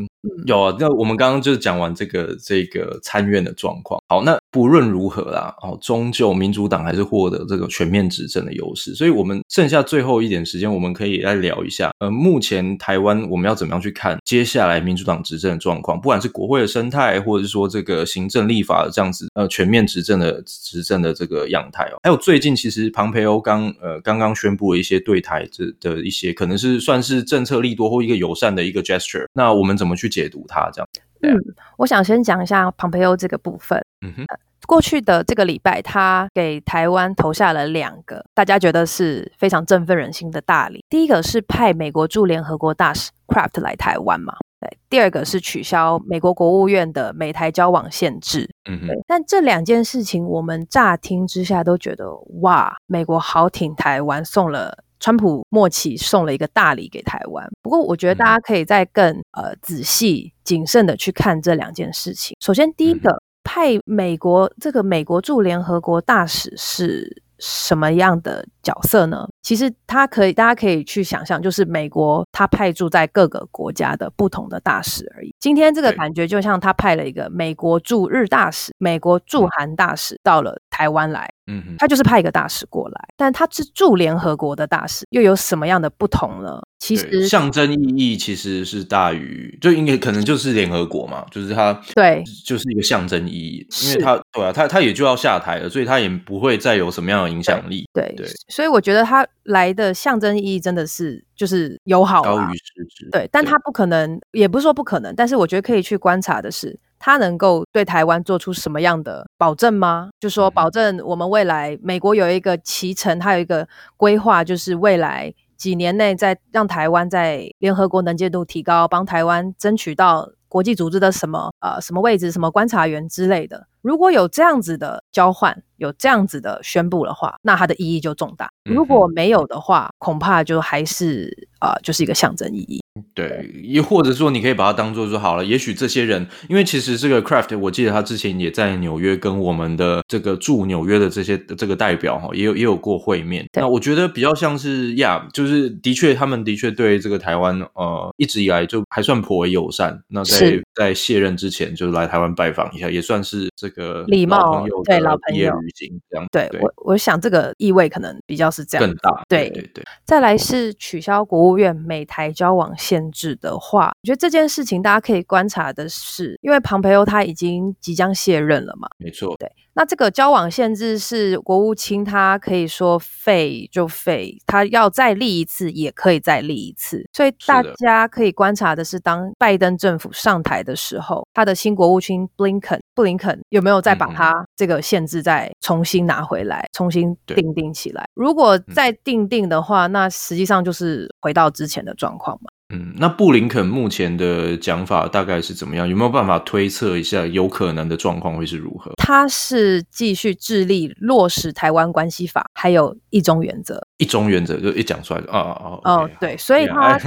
有啊，那我们刚刚就是讲完这个这个参院的状况。好，那不论如何啦，哦，终究民主党还是获得这个全面执政的优势。所以，我们剩下最后一点时间，我们可以来聊一下，呃，目前台湾我们要怎么样去看接下来民主党执政的状况？不管是国会的生态，或者是说这个行政立法的这样子，呃，全面执政的执政的这个样态哦。还有最近其实庞培欧刚呃刚刚宣布了一些对台这的一些可能是算是政策利多或一个友善的一个 gesture。那我们怎么去解读它这样？嗯，我想先讲一下庞培欧这个部分。嗯哼，过去的这个礼拜，他给台湾投下了两个大家觉得是非常振奋人心的大礼。第一个是派美国驻联合国大使 Craft 来台湾嘛，对。第二个是取消美国国务院的美台交往限制。嗯哼，但这两件事情，我们乍听之下都觉得哇，美国好挺台湾，送了。川普末期送了一个大礼给台湾，不过我觉得大家可以再更呃仔细谨慎的去看这两件事情。首先，第一个派美国这个美国驻联合国大使是什么样的角色呢？其实他可以，大家可以去想象，就是美国他派驻在各个国家的不同的大使而已。今天这个感觉就像他派了一个美国驻日大使、美国驻韩大使到了台湾来。嗯哼，他就是派一个大使过来，但他是驻联合国的大使，又有什么样的不同呢？其实象征意义其实是大于，就应该可能就是联合国嘛，就是他对，就是一个象征意义，因为他对啊，他他也就要下台了，所以他也不会再有什么样的影响力。对对，对，所以我觉得他来的象征意义真的是就是友好高于实质。对，但他不可能，也不是说不可能，但是我觉得可以去观察的是。他能够对台湾做出什么样的保证吗？就说保证我们未来美国有一个期程，它有一个规划，就是未来几年内在让台湾在联合国能见度提高，帮台湾争取到国际组织的什么呃什么位置，什么观察员之类的。如果有这样子的交换，有这样子的宣布的话，那它的意义就重大。如果没有的话，恐怕就还是呃就是一个象征意义。对，也或者说，你可以把它当做说好了。也许这些人，因为其实这个 Craft，我记得他之前也在纽约跟我们的这个驻纽约的这些这个代表哈，也有也有过会面。那我觉得比较像是呀，就是的确，他们的确对这个台湾呃一直以来就还算颇为友善。那在在卸任之前，就来台湾拜访一下，也算是这个礼貌对老朋友旅行这样。对，对我我想这个意味可能比较是这样更大。对对对。再来是取消国务院美台交往限制的话，我觉得这件事情大家可以观察的是，因为庞培欧他已经即将卸任了嘛，没错，对。那这个交往限制是国务卿他可以说废就废，他要再立一次也可以再立一次，所以大家可以观察的是，当拜登政府上台的时候，他的新国务卿布林肯布林肯有没有再把他这个限制再重新拿回来，嗯、重新定定起来？如果再定定的话，那实际上就是回到之前的状况嘛。嗯，那布林肯目前的讲法大概是怎么样？有没有办法推测一下有可能的状况会是如何？他是继续致力落实台湾关系法，还有一中原则。一中原则就一讲出来就啊啊啊！哦，对，所以他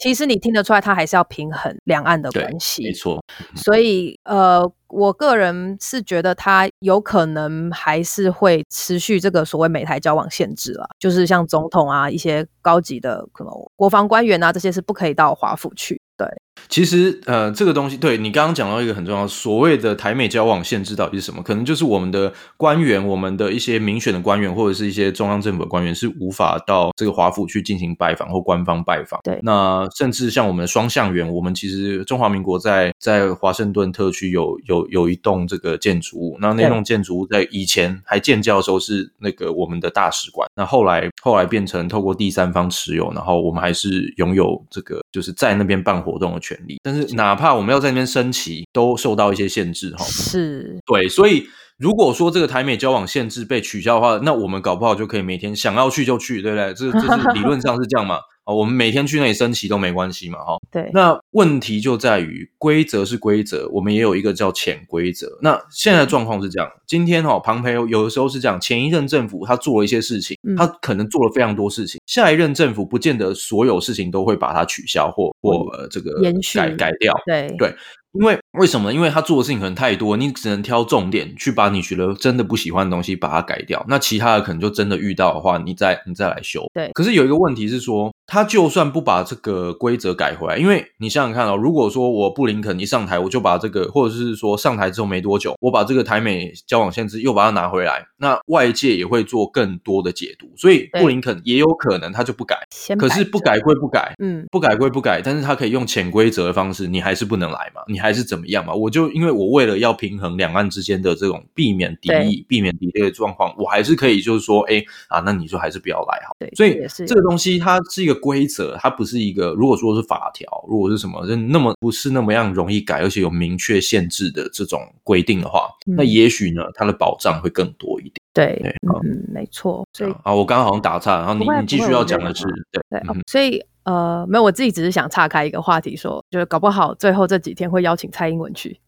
其实你听得出来，他还是要平衡两岸的关系，没错。所以呃。我个人是觉得他有可能还是会持续这个所谓美台交往限制了，就是像总统啊，一些高级的可能国防官员啊，这些是不可以到华府去。对。其实，呃，这个东西，对你刚刚讲到一个很重要，所谓的台美交往限制到底是什么？可能就是我们的官员，我们的一些民选的官员，或者是一些中央政府的官员，是无法到这个华府去进行拜访或官方拜访。对，那甚至像我们的双向园，我们其实中华民国在在华盛顿特区有有有一栋这个建筑物，那那栋建筑物在以前还建交的时候是那个我们的大使馆，那后来后来变成透过第三方持有，然后我们还是拥有这个就是在那边办活动的权利。但是哪怕我们要在那边升旗，都受到一些限制哈。是，对，所以如果说这个台美交往限制被取消的话，那我们搞不好就可以每天想要去就去，对不对？这这是理论上是这样嘛。我们每天去那里升旗都没关系嘛，哈。对。那问题就在于规则是规则，我们也有一个叫潜规则。那现在的状况是这样，今天哈，庞培欧有的时候是这样，前一任政府他做了一些事情，他可能做了非常多事情，嗯、下一任政府不见得所有事情都会把它取消或或呃这个延续改改掉。对对。因为为什么？因为他做的事情可能太多，你只能挑重点去把你觉得真的不喜欢的东西把它改掉。那其他的可能就真的遇到的话，你再你再来修。对。可是有一个问题是说，他就算不把这个规则改回来，因为你想想看哦，如果说我布林肯一上台，我就把这个，或者是说上台之后没多久，我把这个台美交往限制又把它拿回来，那外界也会做更多的解读，所以布林肯也有可能他就不改。可是不改归不改，嗯，不改归不改，但是他可以用潜规则的方式，你还是不能来嘛，你。还是怎么样嘛？我就因为我为了要平衡两岸之间的这种避免敌意、避免敌对的状况，我还是可以就是说，哎啊，那你就还是不要来好。对，所以这个东西它是一个规则，它不是一个。如果说是法条，如果是什么，那么不是那么样容易改，而且有明确限制的这种规定的话，嗯、那也许呢，它的保障会更多一点。对，对嗯，没错。所以啊，我刚刚好像打岔，然后你你继续要讲的是，对对、嗯，所以。呃，没有，我自己只是想岔开一个话题说，说就是搞不好最后这几天会邀请蔡英文去，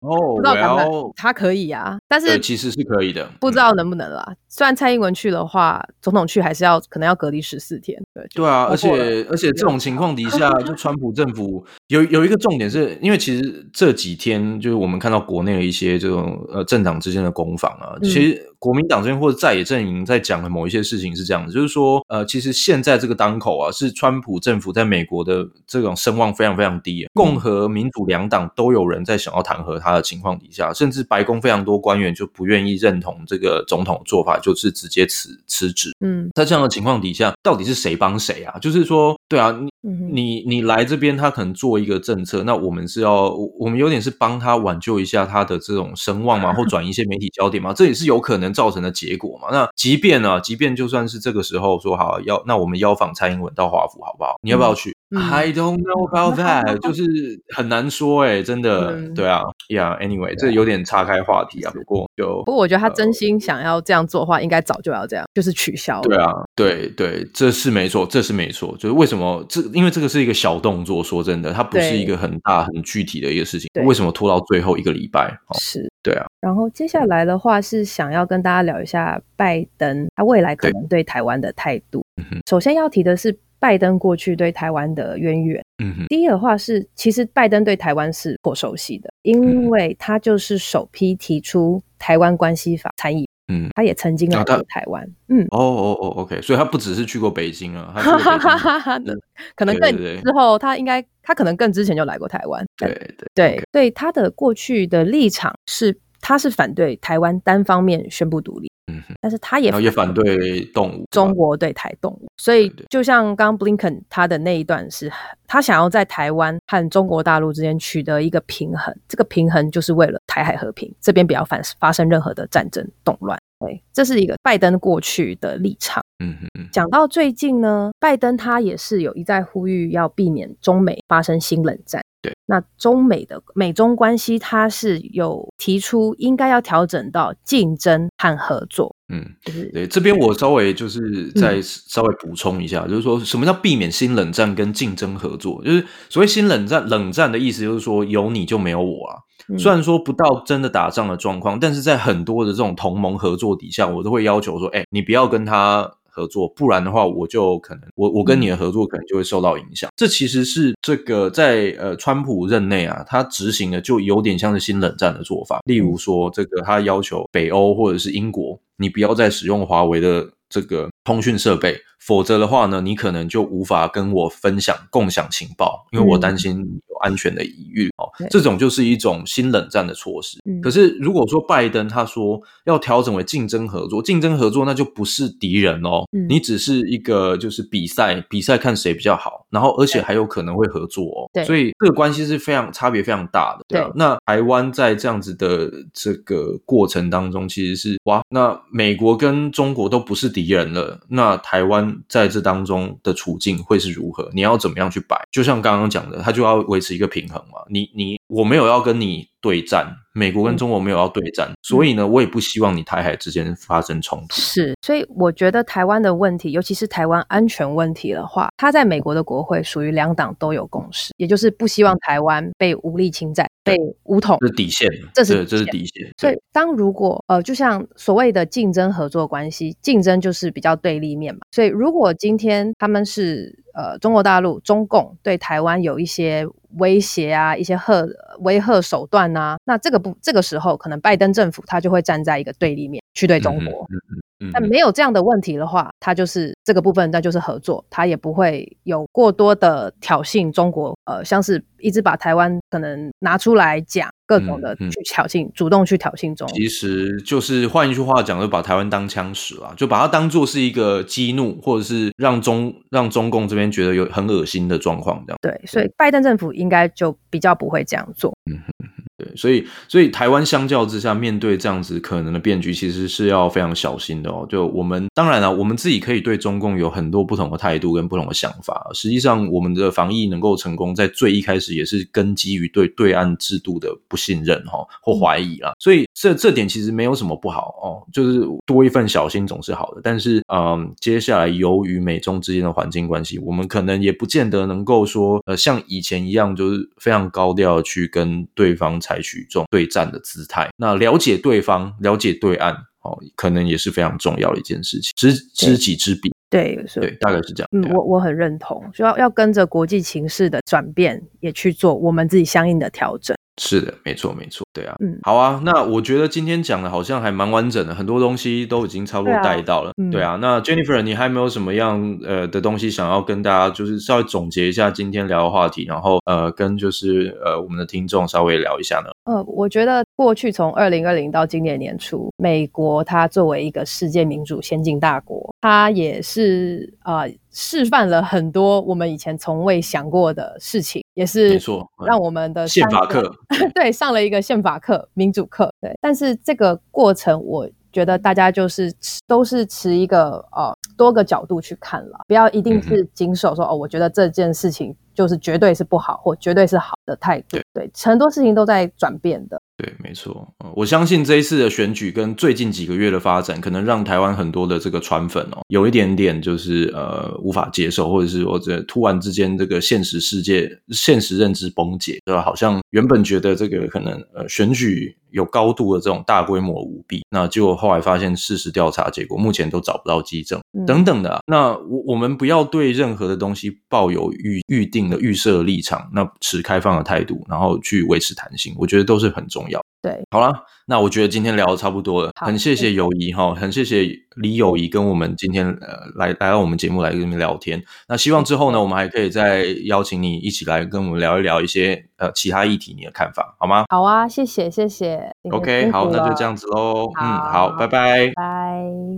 哦，不知道敢不敢，他可以啊，但是其实是可以的，不知道能不能啦。嗯、虽然蔡英文去的话，总统去还是要可能要隔离十四天，对，对啊，而且而且这种情况底下，就川普政府有有一个重点是，因为其实这几天就是我们看到国内的一些这种呃政党之间的攻防啊，其实。嗯国民党这边或者在野阵营在讲的某一些事情是这样的，就是说，呃，其实现在这个当口啊，是川普政府在美国的这种声望非常非常低，共和民主两党都有人在想要弹劾他的情况底下，甚至白宫非常多官员就不愿意认同这个总统做法，就是直接辞辞职。嗯，在这样的情况底下，到底是谁帮谁啊？就是说，对啊，你你你来这边，他可能做一个政策，那我们是要，我们有点是帮他挽救一下他的这种声望嘛，或转移一些媒体焦点嘛，这也是有可能。造成的结果嘛？那即便呢、啊，即便就算是这个时候说好要，那我们邀访蔡英文到华府好不好？你要不要去？嗯、I don't know about that，就 是很难说哎、欸，真的，嗯、对啊，Yeah，Anyway，这有点岔开话题啊。不过就不过我觉得他真心想要这样做的话，呃、应该早就要这样，就是取消。对啊，对对，这是没错，这是没错。就是为什么这？因为这个是一个小动作，说真的，它不是一个很大很具体的一个事情。为什么拖到最后一个礼拜？是，对啊。然后接下来的话是想要跟大家聊一下拜登他未来可能对台湾的态度。首先要提的是拜登过去对台湾的渊源。嗯哼。第一的话是，其实拜登对台湾是颇熟悉的，因为他就是首批提出台湾关系法参议。嗯，他也曾经来过台湾。嗯，哦哦哦，OK，所以他不只是去过北京啊，哈哈哈哈哈。可能更之后，他应该他可能更之前就来过台湾。对对对，对他的过去的立场是。他是反对台湾单方面宣布独立，嗯哼，但是他也也反对动物，中国对台动物，所以就像刚刚 Blinken 他的那一段是，他想要在台湾和中国大陆之间取得一个平衡，这个平衡就是为了台海和平，这边不要反发生任何的战争动乱，对，这是一个拜登过去的立场，嗯。哼，讲到最近呢，拜登他也是有一再呼吁要避免中美发生新冷战。对，那中美的美中关系，它是有提出应该要调整到竞争和合作。嗯，就是对这边我稍微就是再稍微补充一下，嗯、就是说什么叫避免新冷战跟竞争合作？就是所谓新冷战，冷战的意思就是说有你就没有我啊。嗯、虽然说不到真的打仗的状况，但是在很多的这种同盟合作底下，我都会要求说，哎，你不要跟他。合作，不然的话，我就可能我我跟你的合作可能就会受到影响。嗯、这其实是这个在呃川普任内啊，他执行的就有点像是新冷战的做法。例如说，这个他要求北欧或者是英国，你不要再使用华为的这个通讯设备。否则的话呢，你可能就无法跟我分享、共享情报，因为我担心有安全的疑虑哦。嗯、这种就是一种新冷战的措施。嗯、可是如果说拜登他说要调整为竞争合作，竞争合作那就不是敌人哦，嗯、你只是一个就是比赛，比赛看谁比较好。然后而且还有可能会合作哦。对，所以这个关系是非常差别非常大的。对啊，对，那台湾在这样子的这个过程当中，其实是哇，那美国跟中国都不是敌人了，那台湾在这当中的处境会是如何？你要怎么样去摆？就像刚刚讲的，他就要维持一个平衡嘛。你你我没有要跟你对战，美国跟中国没有要对战，嗯、所以呢，我也不希望你台海之间发生冲突。是，所以我觉得台湾的问题，尤其是台湾安全问题的话，它在美国的国会属于两党都有共识，也就是不希望台湾被武力侵占。被武统，这是底线，这是这是底线。所以，当如果呃，就像所谓的竞争合作关系，竞争就是比较对立面嘛。所以，如果今天他们是呃中国大陆中共对台湾有一些威胁啊，一些吓威吓手段啊，那这个不这个时候，可能拜登政府他就会站在一个对立面去对中国。嗯嗯嗯，但没有这样的问题的话，他就是这个部分，那就是合作，他也不会有过多的挑衅中国。呃，像是一直把台湾可能拿出来讲，各种的去挑衅，嗯嗯、主动去挑衅中国。其实就是换一句话讲，就把台湾当枪使了，就把它当做是一个激怒，或者是让中让中共这边觉得有很恶心的状况这样。对，所以拜登政府应该就比较不会这样做。嗯哼。对，所以所以台湾相较之下，面对这样子可能的变局，其实是要非常小心的哦。就我们当然了，我们自己可以对中共有很多不同的态度跟不同的想法。实际上，我们的防疫能够成功，在最一开始也是根基于对对岸制度的不信任哈或怀疑啦。所以这这点其实没有什么不好哦，就是多一份小心总是好的。但是嗯，接下来由于美中之间的环境关系，我们可能也不见得能够说呃像以前一样，就是非常高调去跟对方。采取这种对战的姿态，那了解对方、了解对岸，哦，可能也是非常重要的一件事情。知知己知彼，对对，大概是这样。嗯，我我很认同，就要要跟着国际情势的转变，也去做我们自己相应的调整。是的，没错，没错，对啊，嗯，好啊，那我觉得今天讲的好像还蛮完整的，很多东西都已经差不多带到了，对啊，对啊，那 Jennifer，你还没有什么样呃的东西想要跟大家就是稍微总结一下今天聊的话题，然后呃跟就是呃我们的听众稍微聊一下呢？呃，我觉得过去从二零二零到今年年初，美国它作为一个世界民主先进大国，它也是呃示范了很多我们以前从未想过的事情。也是让我们的宪法课 对上了一个宪法课、民主课。对，但是这个过程，我觉得大家就是都是持一个呃多个角度去看了，不要一定是谨守说哦，我觉得这件事情就是绝对是不好或绝对是好的态度。对，很多事情都在转变的。对，没错，我相信这一次的选举跟最近几个月的发展，可能让台湾很多的这个川粉哦，有一点点就是呃无法接受，或者是说这突然之间这个现实世界现实认知崩解，对吧？好像原本觉得这个可能呃选举有高度的这种大规模舞弊，那结果后来发现事实调查结果目前都找不到基证等等的。那我我们不要对任何的东西抱有预预定的预设立场，那持开放的态度，然后去维持弹性，我觉得都是很重要。对，好啦，那我觉得今天聊的差不多了，很谢谢友谊哈，很谢谢李友谊跟我们今天呃来来到我们节目来跟你们聊天。那希望之后呢，我们还可以再邀请你一起来跟我们聊一聊一些呃其他议题，你的看法好吗？好啊，谢谢谢谢。OK，好，那就这样子喽。嗯，好，拜拜。拜。